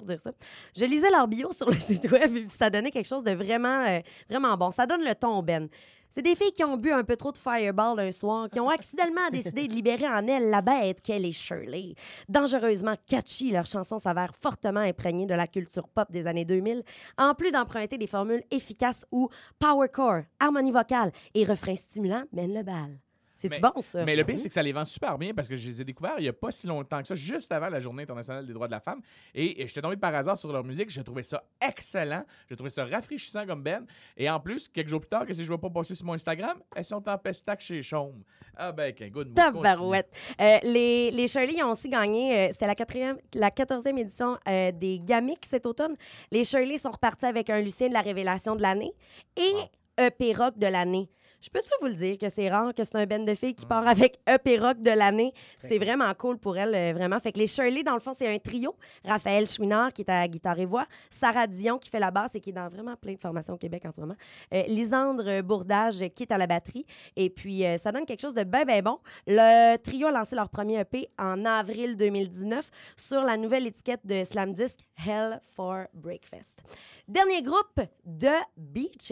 Dire ça. Je lisais leur bio sur le site web et ça donnait quelque chose de vraiment, euh, vraiment bon. Ça donne le ton Ben. C'est des filles qui ont bu un peu trop de Fireball un soir, qui ont accidentellement décidé de libérer en elles la bête qu'elle est Shirley. Dangereusement catchy, leur chanson s'avère fortement imprégnée de la culture pop des années 2000, en plus d'emprunter des formules efficaces où powercore, harmonie vocale et refrain stimulant mènent le bal. C'est Mais- bon, ça? Mais le pire, c'est que ça les vend super bien parce que je les ai découverts il n'y a pas si longtemps que ça, juste avant la Journée internationale des droits de la femme. Et, et j'étais tombé par hasard sur leur musique. J'ai trouvé ça excellent. J'ai trouvé ça rafraîchissant comme Ben. Et en plus, quelques jours plus tard, que si je ne vais pas passer sur mon Instagram, elles sont en pestac chez Chaume. Ah ben, qu'un good move. Tabarouette. Euh, les, les Shirley ont aussi gagné, euh, c'était la, quatrième, la 14e édition euh, des Gamics cet automne. Les Shirley sont repartis avec un Lucien de la révélation de l'année et EP Rock de l'année. Je peux-tu vous le dire que c'est rare que c'est un band de filles qui part avec EP Rock de l'année? C'est vraiment cool pour elles, euh, vraiment. Fait que les Shirley, dans le fond, c'est un trio. Raphaël Chouinard, qui est à guitare et voix. Sarah Dion, qui fait la basse et qui est dans vraiment plein de formations au Québec en ce moment. Euh, Lisandre Bourdage, euh, qui est à la batterie. Et puis, euh, ça donne quelque chose de bien, bien bon. Le trio a lancé leur premier EP en avril 2019 sur la nouvelle étiquette de Slam Disc, Hell for Breakfast. Dernier groupe, The Beaches.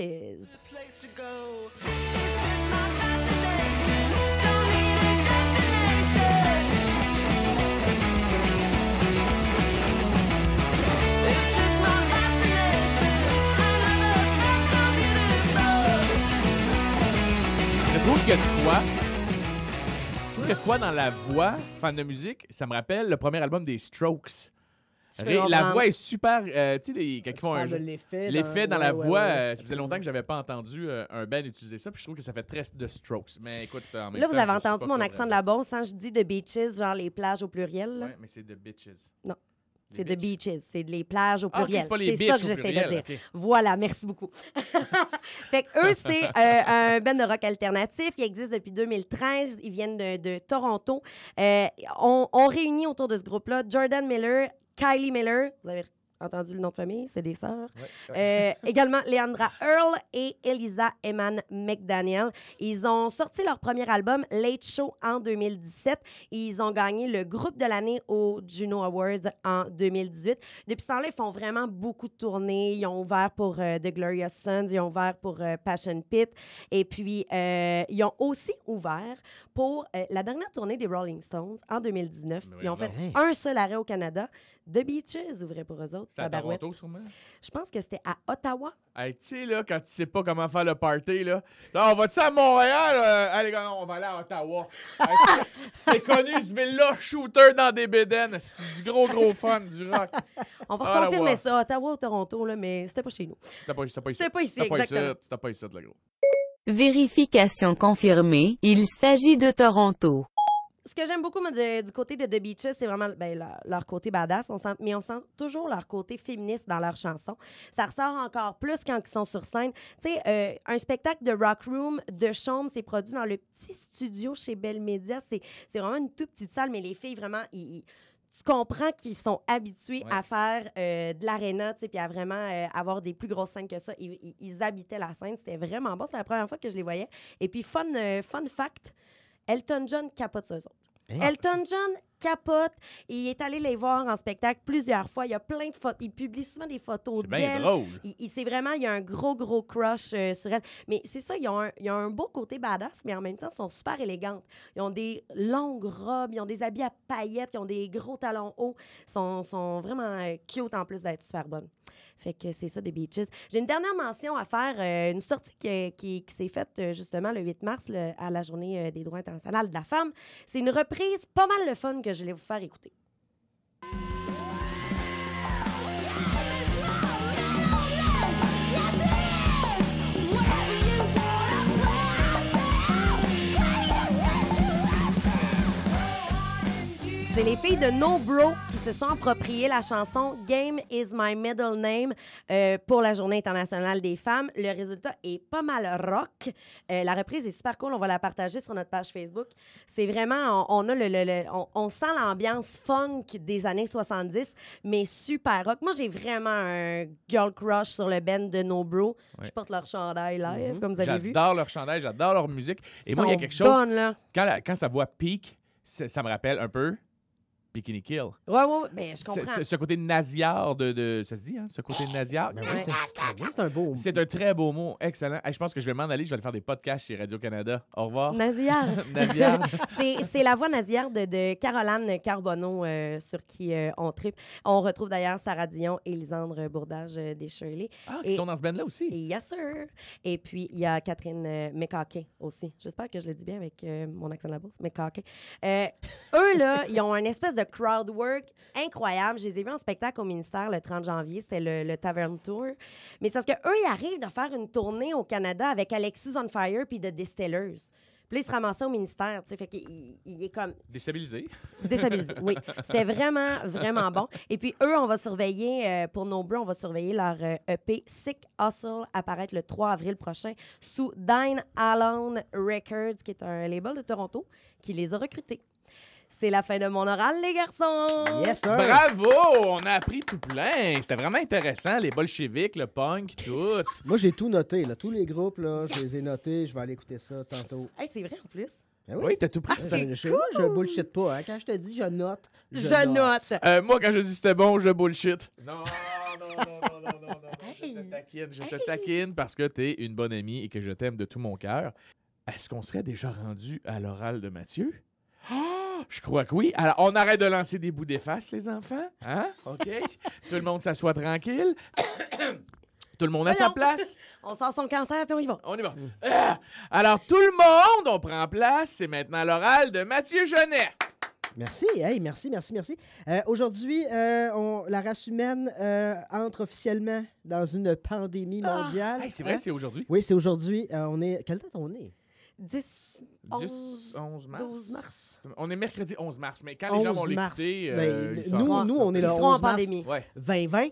Je trouve qu'il y a de quoi. Je trouve qu'il y a de quoi dans la voix, fan de musique. Ça me rappelle le premier album des Strokes. La voix est super. euh, tu sais, les- quand ils font un. de l'effet. Dans, la ouais, voix, ouais, euh, ça faisait longtemps que j'avais pas entendu euh, un band utiliser ça, puis je trouve que ça fait très de Strokes. Mais écoute, en même Là, vous avez entendu mon accent de la Beauce, hein? Je dis The Beaches, genre les plages au pluriel. Ouais, mais c'est The Bitches. Non, C'est The bitches. Beaches, c'est les plages au Ah, pluriel. c'est pas les c'est ça que j'essaie de dire. Voilà, merci beaucoup. fait que eux, c'est euh, un band de rock alternatif. Ils existent depuis 2013. Ils viennent de, de Toronto. Euh, on, on réunit autour de ce groupe-là Jordan Miller, Kylie Miller. Vous avez entendu le nom de famille, c'est des sœurs. Ouais. Euh, également Leandra Earl et Elisa Eman McDaniel. Ils ont sorti leur premier album Late Show en 2017 et ils ont gagné le groupe de l'année au Juno Awards en 2018. Depuis ce temps-là, ils font vraiment beaucoup de tournées. Ils ont ouvert pour euh, The Glorious Sons, ils ont ouvert pour euh, Passion Pit et puis ils ont aussi ouvert pour la dernière tournée des Rolling Stones en 2019. Mais Ils ont fait un seul arrêt au Canada. The Beaches ouvrait pour eux autres. C'était à tabarouette. Toronto, sûrement? Je pense que c'était à Ottawa. Hey, tu sais, là, quand tu sais pas comment faire le party, là. Là, on va-tu à Montréal? Euh, allez, gars, non, on va aller à Ottawa. Hey, c'est- connu, ce ville-là, shooter dans des bédaines. C'est du gros, gros fun, du rock. On va Ah, confirmer ça, Ottawa ou Toronto, là, mais c'était pas chez nous. C'était pas, pas ici. C'était pas ici. C'était pas ici, le gros. Vérification confirmée, il s'agit de Toronto. Ce que j'aime beaucoup moi, de- du côté de The Beaches, c'est vraiment ben, leur, leur côté badass, on sent, mais on sent toujours leur côté féministe dans leurs chansons. Ça ressort encore plus quand ils sont sur scène. Tu sais, euh, un spectacle de Rock Room de Chaume, c'est produit dans le petit studio chez Bell Media. C'est vraiment une toute petite salle, mais les filles, vraiment, ils- ils- tu comprends qu'ils sont habitués Ouais. à faire euh, de l'aréna, tu sais, puis à vraiment euh, avoir des plus grosses scènes que ça. Ils, ils- ils habitaient la scène, c'était vraiment bon. C'était la première fois que je les voyais. Et puis, fun, euh, fun fact, Elton John capote sur eux autres. Hein? Elton John capote. Il est allé les voir en spectacle plusieurs fois. Il y a plein de photos. Il publie souvent des photos C'est bien d'elle. drôle. Il, il- c'est vraiment, il y a un gros, gros crush euh, sur elle. Mais c'est ça, ils ont, un, ils ont un beau côté badass, mais en même temps, ils sont super élégantes. Ils ont des longues robes, ils ont des habits à paillettes, ils ont des gros talons hauts. Ils sont, sont vraiment euh, cute en plus d'être super bonnes. Fait que c'est ça, des Beaches. J'ai une dernière mention à faire, euh, une sortie qui, qui- qui s'est faite euh, justement le 8 mars à la Journée euh, des droits internationaux de la femme. C'est une reprise pas mal le fun que je vais vous faire écouter. C'est les filles de No Bro se sont appropriées la chanson Game is my middle name euh, pour la Journée internationale des femmes. Le résultat est pas mal rock. Euh, la reprise est super cool. On va la partager sur notre page Facebook. C'est vraiment, on, on a le, le- le- on, on sent l'ambiance funk des années 70, mais super rock. Moi, j'ai vraiment un girl crush sur le band de No Bro. Ouais. Je porte leur chandail live, Mhm. comme vous avez vu. J'adore leur chandail, j'adore leur musique. Et moi, il y a quelque chose, là. quand, la- quand sa voix pique, ça me rappelle un peu Bikini Kill. Ouais, ouais, ouais. Ben, je comprends. ce- ce côté nasillarde de, de- Ça se dit, hein? Ce côté nasillarde? Ben Ouais. oui, c'est très bien, c'est un beau. C'est un très beau mot, excellent. Hey, je pense que je vais m'en aller, je vais aller faire des podcasts chez Radio-Canada. Au revoir. Naziard. Nasillarde. C'est la voix nasillarde de, de Caroline Carbonneau euh, sur qui euh, on tripe. On retrouve d'ailleurs Sarah Dion et Lisandre Bourdage euh, des Shirley. Ah, qui Et- sont dans ce band-là Et aussi. yes, sir. Et puis, il y a Catherine euh, McCaquet aussi. J'espère que je le dis bien avec mon accent de la bourse. McCaquet. Eux, là, ils ont un espèce de crowd work incroyable. Je les ai vus en spectacle au ministère le 30 janvier. C'était le, le Tavern Tour. Mais c'est parce qu'eux, ils arrivent de faire une tournée au Canada avec Alexis on Fire puis The Distillers. Puis ils se ramassaient au ministère, tu sais, fait qu'il il- il est comme Déstabilisé. déstabilisé. Oui, c'était vraiment, vraiment bon. Et puis, eux, on va surveiller, euh, pour nos bros, on va surveiller leur euh, EP Sick Hustle apparaître le 3 avril prochain sous Dine Alone Records, qui est un label de Toronto, qui les a recrutés. C'est la fin de mon oral, les garçons! Yes, sir. Bravo! On a appris tout plein. C'était vraiment intéressant. Les bolcheviks, le punk, tout. Moi, j'ai tout noté. Là. Tous les groupes, là, je les ai notés. Je vais aller écouter ça tantôt. Hey, c'est vrai, en plus. Ben Oui, t'as tout pris. Ça, je, je, je bullshit pas. hein. Quand je te dis je note, Je, note. Euh, moi, quand je dis c'était bon, je bullshit. Non, non, non, non, non, non, non. Hey. Je te taquine, je te taquine parce que t'es une bonne amie et que je t'aime de tout mon cœur. Est-ce qu'on serait déjà rendu à l'oral de Mathieu? Ah, je crois que oui. Alors, on arrête de lancer des bouts d'efface, les enfants. Hein? OK? tout le monde s'assoit tranquille. tout le monde à sa place. On sort son cancer, puis on y va. On y va. Ah! Alors, tout le monde, on prend place. C'est maintenant l'oral de Mathieu Genet. Merci, hey, merci, merci, merci. Euh, Aujourd'hui, euh, la race humaine euh, entre officiellement dans une pandémie mondiale. Hey, c'est vrai, Hein? c'est aujourd'hui. Oui, c'est aujourd'hui. Euh, on est. Quelle date on est? 10, 10, 11, 11 mars? 12 mars. On est mercredi 11 mars, mais quand les gens vont 11 mars. l'écouter, Ben, euh, nous, nous, on est le seront en 11 mars pandémie. Ouais. 2020.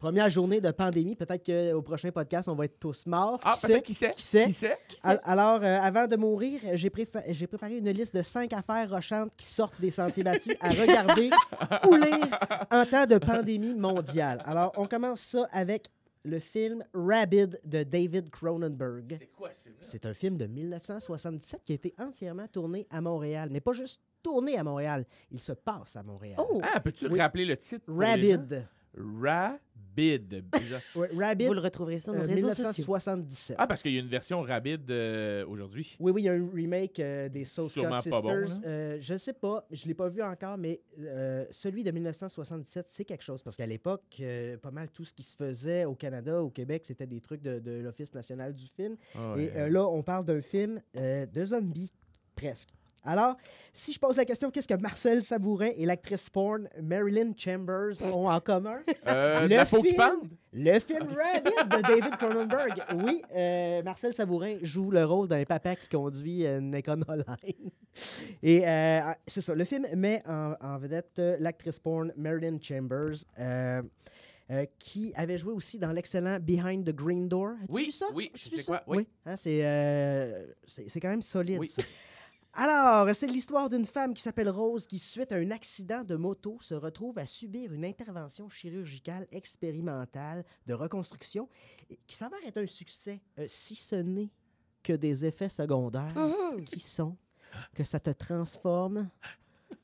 Première journée de pandémie. Peut-être qu'au prochain podcast, on va être tous morts. Ah, Qui sait? qui sait? Qui sait? Qui sait? Al- Alors, euh, avant de mourir, j'ai préparé une liste de cinq affaires rochantes qui sortent des sentiers battus à regarder ou lire en temps de pandémie mondiale. Alors, on commence ça avec le film Rabid de David Cronenberg. C'est quoi ce film-là? C'est un film de 1977 qui a été entièrement tourné à Montréal. Mais pas juste tourné à Montréal, il se passe à Montréal. Oh! Ah, peux-tu Oui. rappeler le titre? Rabid. Rabid. Bizarre. Ouais, Rabid, Vous le retrouverez sur nos euh, réseaux sociaux. 1977. ah, parce qu'il y a une version Rabid euh, aujourd'hui. Oui, oui, il y a un remake euh, des Soska Sûrement pas Sisters. bon, là. Euh, je sais pas, je l'ai pas vu encore, mais euh, celui de 1977, c'est quelque chose. Parce qu'à l'époque, euh, pas mal tout ce qui se faisait au Canada, au Québec, c'était des trucs de, de l'Office national du film. Ah, Et ouais. euh, là, on parle d'un film euh, de zombies, presque. Alors, si je pose la question, qu'est-ce que Marcel Sabourin et l'actrice porn Marilyn Chambers ont en commun? Euh, le la film-? Le film Rabbit de David Cronenberg. Oui, euh, Marcel Sabourin joue le rôle d'un papa qui conduit une Econoline. Et euh, c'est ça, le film met en, en vedette l'actrice porn Marilyn Chambers, euh, qui avait joué aussi dans l'excellent Behind the Green Door. As-tu Oui, vu ça? oui, je sais quoi, oui. hein, c'est, euh, c'est, c'est quand même solide. Oui. Alors, c'est l'histoire d'une femme qui s'appelle Rose qui, suite à un accident de moto, se retrouve à subir une intervention chirurgicale expérimentale de reconstruction qui s'avère être un succès, euh, si ce n'est que des effets secondaires Mhm. qui sont que ça te transforme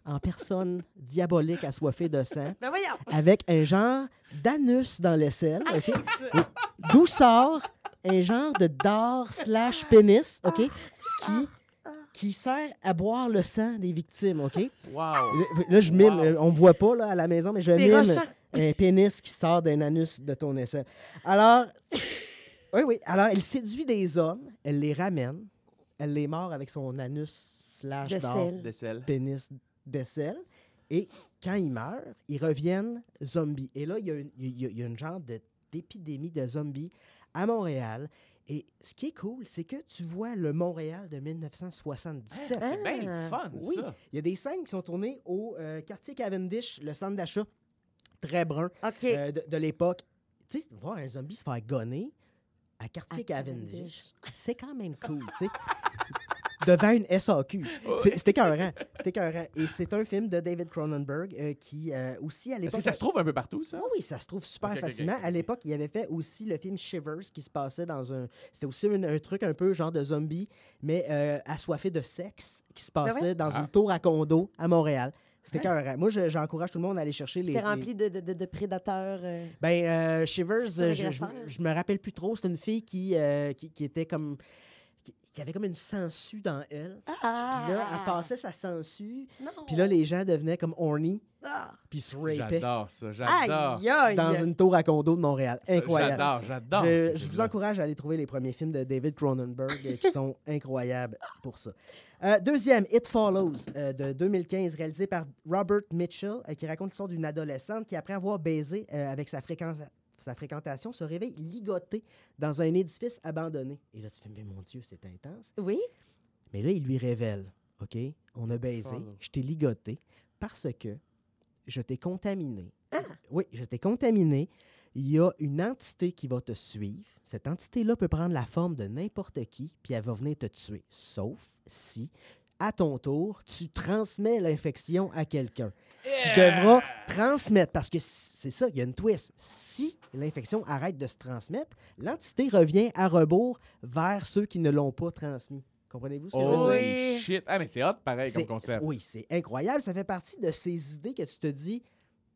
en personne diabolique assoiffée de sang Ben avec un genre d'anus dans l'aisselle, OK? D'où sort un genre de dard slash pénis, OK? Qui, qui sert à boire le sang des victimes, OK? Wow. Là, je mime, Wow. on me voit pas là, à la maison, mais je mime rochant. un pénis qui sort d'un anus de ton aisselle. Alors, oui, oui. Alors, elle séduit des hommes, elle les ramène, elle les mord avec son anus slash selles. pénis d'aisselle. Et quand ils meurent, ils reviennent zombies. Et là, il y a une, il y a- il y a une genre de- d'épidémie de zombies à Montréal. Et ce qui est cool, c'est que tu vois le Montréal de 1977. C'est bien le Ah, fun, Oui, ça. il y a des scènes qui sont tournées au euh, quartier Cavendish, le centre d'achat très brun euh, de, de l'époque. Tu sais, voir un zombie se faire gonner à quartier À Cavendish, Cavendish. c'est quand même cool, tu sais. Devant une SAQ. C'était écœurant. C'était écœurant. Et c'est un film de David Cronenberg euh, qui, euh, aussi, à Est-ce l'époque... que ça se trouve un peu partout, ça? Oui, oui, ça se trouve super Ok, ok, ok, facilement. À l'époque, il avait fait aussi le film Shivers qui se passait dans un. C'était aussi un, un truc un peu genre de zombie, mais euh, assoiffé de sexe qui se passait ouais? dans Ah. une tour à condo à Montréal. C'était écœurant. Moi, je- j'encourage tout le monde à aller chercher les. Les- rempli de, de, de, de prédateurs. euh. Ben, euh, Shivers, je, je, me rappelle plus trop. C'est une fille qui, euh, qui, qui était comme. Qui, qui avait comme une sangsue dans elle. Ah! Puis là, elle passait sa sangsue. Non. Puis là, les gens devenaient comme horny. Ah. Puis se rapaient J'adore ça, j'adore. Dans une tour à condo de Montréal. Incroyable. J'adore, j'adore. Je, vous encourage à aller trouver les premiers films de David Cronenberg euh, qui sont incroyables pour ça. Euh, deuxième, It Follows euh, de 2015, réalisé par Robert Mitchell, euh, qui raconte l'histoire d'une adolescente qui, après avoir baisé euh, avec sa, fréquence- sa fréquentation, se réveille ligotée dans un édifice abandonné. Et là, tu fais, mais mon Dieu, c'est intense. Oui? Mais là, il lui révèle, OK, on a baisé, je t'ai ligoté parce que je t'ai contaminé. Ah! Oui, je t'ai contaminé. Il y a une entité qui va te suivre. Cette entité-là peut prendre la forme de n'importe qui, puis elle va venir te tuer. Sauf si, à ton tour, tu transmets l'infection à quelqu'un. Qui devra transmettre, parce que c'est ça, il y a une twist. Si l'infection arrête de se transmettre, l'entité revient à rebours vers ceux qui ne l'ont pas transmis. Comprenez-vous ce que je veux Oh dire? Oui. shit. Ah, mais c'est hot pareil comme concept. Oui, c'est incroyable. Ça fait partie de ces idées que tu te dis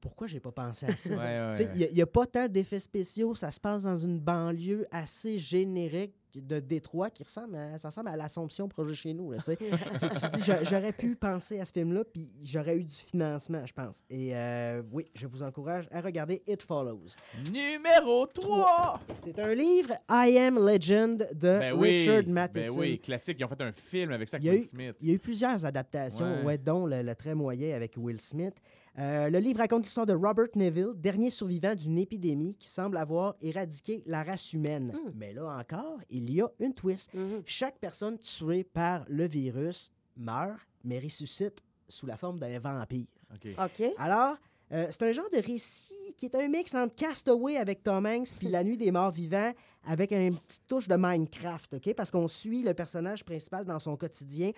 pourquoi j'ai pas pensé à ça? Ouais, ouais. Il n'y a, pas tant d'effets spéciaux. Ça se passe dans une banlieue assez générique de Détroit qui ressemble à, ça ressemble à l'Assomption proche de chez nous. là, tu dis, j'a- j'aurais pu penser à ce film-là, puis j'aurais eu du financement, je pense. Et euh, oui, je vous encourage à regarder It Follows. Numéro 3! C'est un livre, I Am Legend, de Ben oui, Richard ben Matheson. oui, classique. Ils ont fait un film avec ça Il avec Will eu- Smith. Il y a eu plusieurs adaptations, ouais. dont le, le très moyen avec Will Smith. Euh, le livre raconte l'histoire de Robert Neville, dernier survivant d'une épidémie qui semble avoir éradiqué la race humaine. Hmm. Mais là encore, il y a une twist. Mhm. Chaque personne tuée par le virus meurt, mais ressuscite sous la forme d'un vampire. OK. OK. Alors, euh, c'est un genre de récit qui est un mix entre Castaway avec Tom Hanks puis La Nuit des Morts Vivants avec une petite touche de Minecraft, OK? Parce qu'on suit le personnage principal dans son quotidien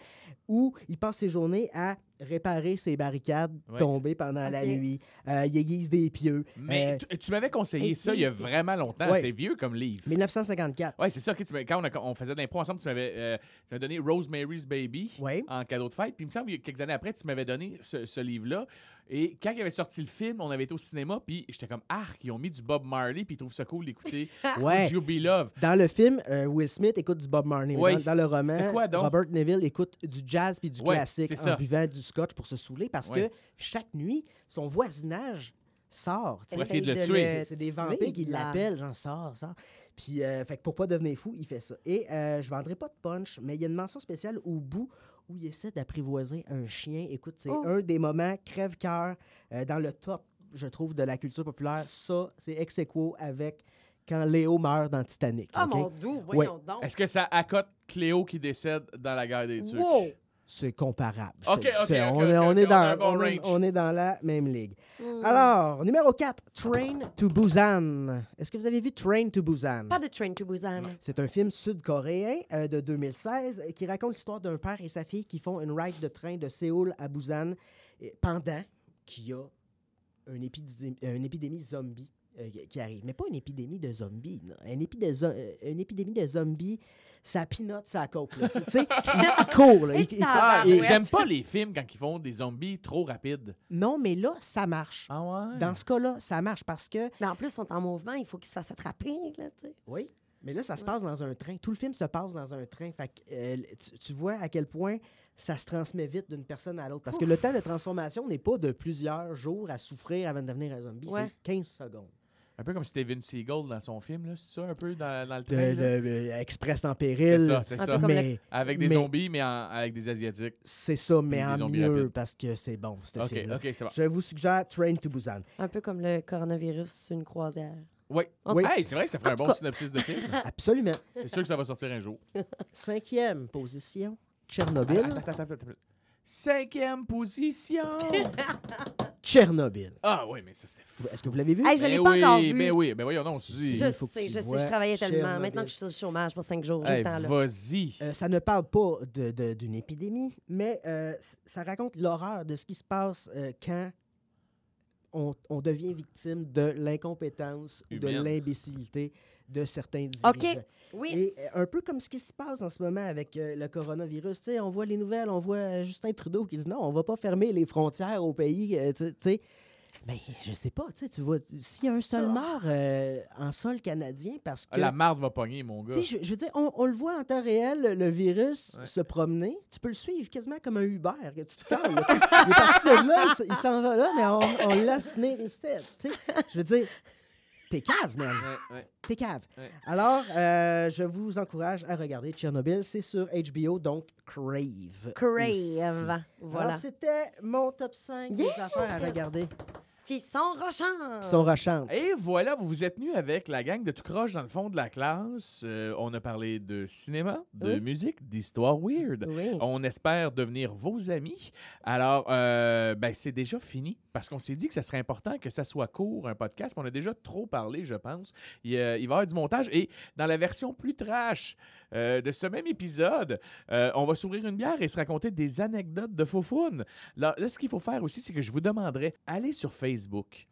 où il passe ses journées à réparer ses barricades Ouais. tombées pendant la nuit. Euh, il aiguise des pieux. Mais Euh, tu, m'avais conseillé et ça il y a vraiment longtemps. Ouais. C'est vieux comme livre. 1954. Ouais, c'est ça. quand on, a- on faisait de l'impro ensemble, tu m'avais euh, donné Rosemary's Baby Oui. en cadeau de fête. Puis il me semble que quelques années après, tu m'avais donné ce, ce livre-là. Et quand il avait sorti le film, on avait été au cinéma. Puis j'étais comme, ah, ils ont mis du Bob Marley. Puis ils trouvent ça cool d'écouter Ouais. You Be Love. Dans le film, euh, Will Smith écoute du Bob Marley. Oui. Dans, dans le roman, quoi, donc? Robert Neville écoute du jazz puis du Ouais, classique c'est en ça. buvant du scotch pour se saouler parce Ouais. que chaque nuit, son voisinage sort. tu sais. Pour essayer de le Essaye tuer. C'est- des vampires qui l'appellent, genre sort, sort. Puis, euh, fait que pour pas devenir fou, il fait ça. Et euh, je vendrai pas de punch, mais il y a une mention spéciale au bout où il essaie d'apprivoiser un chien. Écoute, c'est Oh. un des moments crève-cœur euh, dans le top, je trouve, de la culture populaire. Ça, c'est ex aequo avec quand Léo meurt dans Titanic. Ah, mon doux, voyons donc. Est-ce que ça accote Cléo qui décède dans la guerre des Turcs? Wow! C'est comparable. on, est, on dans, a un bon on est- range. on est dans la même ligue. Hmm. Alors, numéro 4, Train to Busan. Est-ce que vous avez vu Train to Busan? Pas de Train to Busan. C'est un film sud-coréen euh, de 2016 euh, qui raconte l'histoire d'un père et sa fille qui font une ride de train de Séoul à Busan pendant qu'il y a une, épidémie, une épidémie zombie euh, qui arrive. Mais pas une épidémie de zombies. Une, épi- de zo- euh, une épidémie de zombies, ça pinote sa coke. Tu sais, il, il court. là. Il- il- Ah, Tabarouette. j'aime pas les films quand ils font des zombies trop rapides. non, mais là, ça marche. Ah ouais? Dans ce cas-là, ça marche parce que Mais en plus, ils sont en mouvement, il faut qu'ils ça s'attraper, là, tu sais. Oui. Mais là, ça se passe dans un train. Tout le film se passe dans un train. Fait que, euh, tu, tu vois à quel point ça se transmet vite d'une personne à l'autre. Parce que le temps de transformation n'est pas de plusieurs jours à souffrir avant de devenir un zombie. Ouais. C'est 15 secondes. Un peu comme Steven Seagal dans son film, là. C'est ça, un peu dans, dans le De, train? de- Express en péril. C'est ça, c'est ça. Mais Avec des mais- zombies, mais en- avec des Asiatiques. c'est ça, mais en mieux rapides. parce que c'est bon, ce OK, film-là. OK, c'est bon. Je vous suggère Train to Busan. Un peu comme le coronavirus sur une croisière. Oui. Tout Hey, c'est vrai que ça ferait en un bon cas- synopsis de film. Absolument. C'est sûr que ça va sortir un jour. Cinquième position, Tchernobyl. Attends, attends, attends, attends. Cinquième position. Tchernobyl. ah oui, mais ça c'était fou. Est-ce que vous l'avez vu? Hey, je Ben l'ai pas oui, encore vu. Ben oui, ben voyons, non, tu dis. Je il faut que sais, je sais, je travaillais tellement. Tchernobyl. Maintenant que je suis le chômage pour cinq jours, Hey. Vas-y. Euh, ça ne parle pas de- de- d'une épidémie, mais euh, ça raconte l'horreur de ce qui se passe euh, quand on, on devient victime de l'incompétence ou de l'imbécilité de certains OK. dirigeants. Oui. Et euh, un peu comme ce qui se passe en ce moment avec euh, le coronavirus. Tu sais, on voit les nouvelles, on voit euh, Justin Trudeau qui dit non, on va pas fermer les frontières au pays. euh, tu sais. Mais je sais pas, tu vois, s'il y a un seul mort euh, en sol canadien parce que... Ah, La marde va pogner, mon gars. Tu sais, je, je veux dire, on, on le voit en temps réel, le, virus Ouais. se promener. Tu peux le suivre quasiment comme un Uber, que tu te calmes. il est parti de là, il s'en va là, mais on, on le laisse venir ici. Tu sais, je veux dire, t'es cave, man. Ouais, ouais. T'es cave. Ouais. Alors, euh, je vous encourage à regarder Tchernobyl. C'est sur HBO, donc Crave. Crave. aussi. Voilà. Alors, c'était mon top 5 des affaires à regarder Qui sont rochants. qui sont rochantes. Et voilà, vous vous êtes tenus avec la gang de tout croche dans le fond de la classe. Euh, on a parlé de cinéma, de Oui. musique, d'histoire weird. Oui. On espère devenir vos amis. Alors, euh, ben, c'est déjà fini parce qu'on s'est dit que ça serait important que ça soit court, un podcast. On a déjà trop parlé, je pense. Il, euh, il va y avoir du montage. Et dans la version plus trash euh, de ce même épisode, euh, on va s'ouvrir une bière et se raconter des anecdotes de Foufoune. Là, ce qu'il faut faire aussi, c'est que je vous demanderai, allez sur Facebook.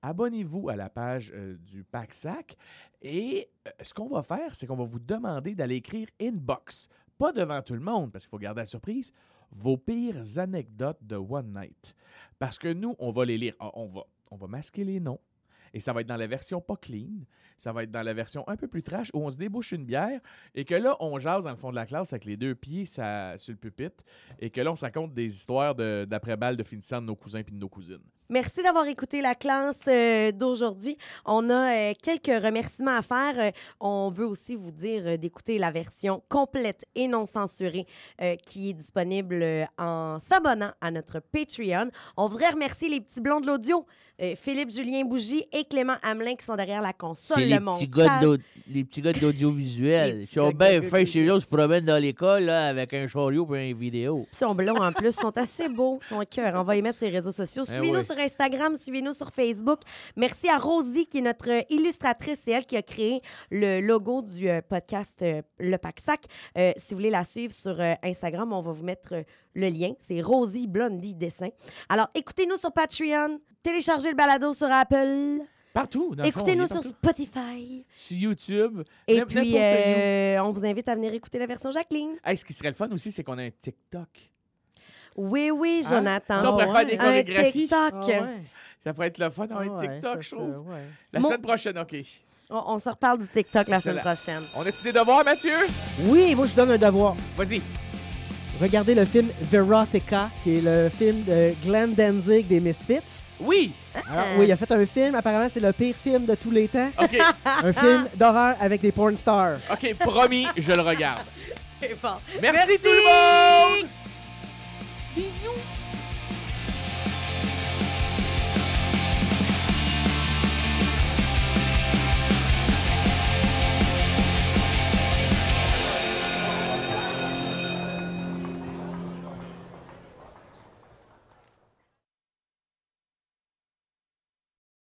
Abonnez-vous à la page euh, du Pack Sac et ce qu'on va faire, c'est qu'on va vous demander d'aller écrire inbox, pas devant tout le monde parce qu'il faut garder la surprise, vos pires anecdotes de One Night. Parce que nous, on va les lire. Ah, on, va, on va masquer les noms. Et ça va être dans la version pas clean. Ça va être dans la version un peu plus trash où on se débouche une bière et que là, on jase dans le fond de la classe avec les deux pieds sur le pupitre et que là, on se raconte des histoires de- d'après-balles de finissant de nos cousins et de nos cousines. Merci d'avoir écouté la classe euh, d'aujourd'hui. On a euh, quelques remerciements à faire. Euh, on veut aussi vous dire d'écouter la version complète et non censurée qui est disponible en s'abonnant à notre Patreon. On voudrait remercier les petits blonds de l'audio, Philippe Julien Bougie et Clément Hamelin qui sont derrière la console. Le les, montage. les petits gars de l'audiovisuel. Ils sont bien faits chez eux, ils se promènent dans l'école avec un chariot et une vidéo. Ils sont blonds en plus, ils sont assez beaux, ils sont cœur. On va les mettre sur les réseaux sociaux. Eh Suivez-nous sur sur Instagram, suivez-nous sur Facebook. Merci à Rosie, qui est notre illustratrice. C'est elle qui a créé le logo du euh, podcast euh, Le Pack Sac. Euh, si vous voulez la suivre sur Instagram, on va vous mettre le lien. C'est Rosie Blondie Dessin. Alors, écoutez-nous sur Patreon. Téléchargez le balado sur Apple. Partout. Écoutez-nous sur. Spotify. Sur YouTube. Et puis, euh, on vous invite à venir écouter la version Jacqueline. Hey, ce qui serait le fun aussi, c'est qu'on a un TikTok. Oui, oui, Hein? Jonathan. Ça, on pourrait ouais. faire des Un chorégraphies. TikTok. Ah ouais. Ça pourrait être le fun dans Ah un ouais, TikTok, je trouve. ouais. La Mon- semaine prochaine, OK. On, on se reparle du TikTok la semaine prochaine. On a-tu des devoirs, Mathieu? Oui, moi, je donne un devoir. Vas-y. Regardez le film Verotica, qui est le film de Glenn Danzig des Misfits. Oui. Alors, oui, il a fait un film, apparemment, c'est le pire film de tous les temps. OK. un film d'horreur avec des porn stars. OK, promis, je le regarde. C'est bon. Merci, Merci. tout le monde! Bisous!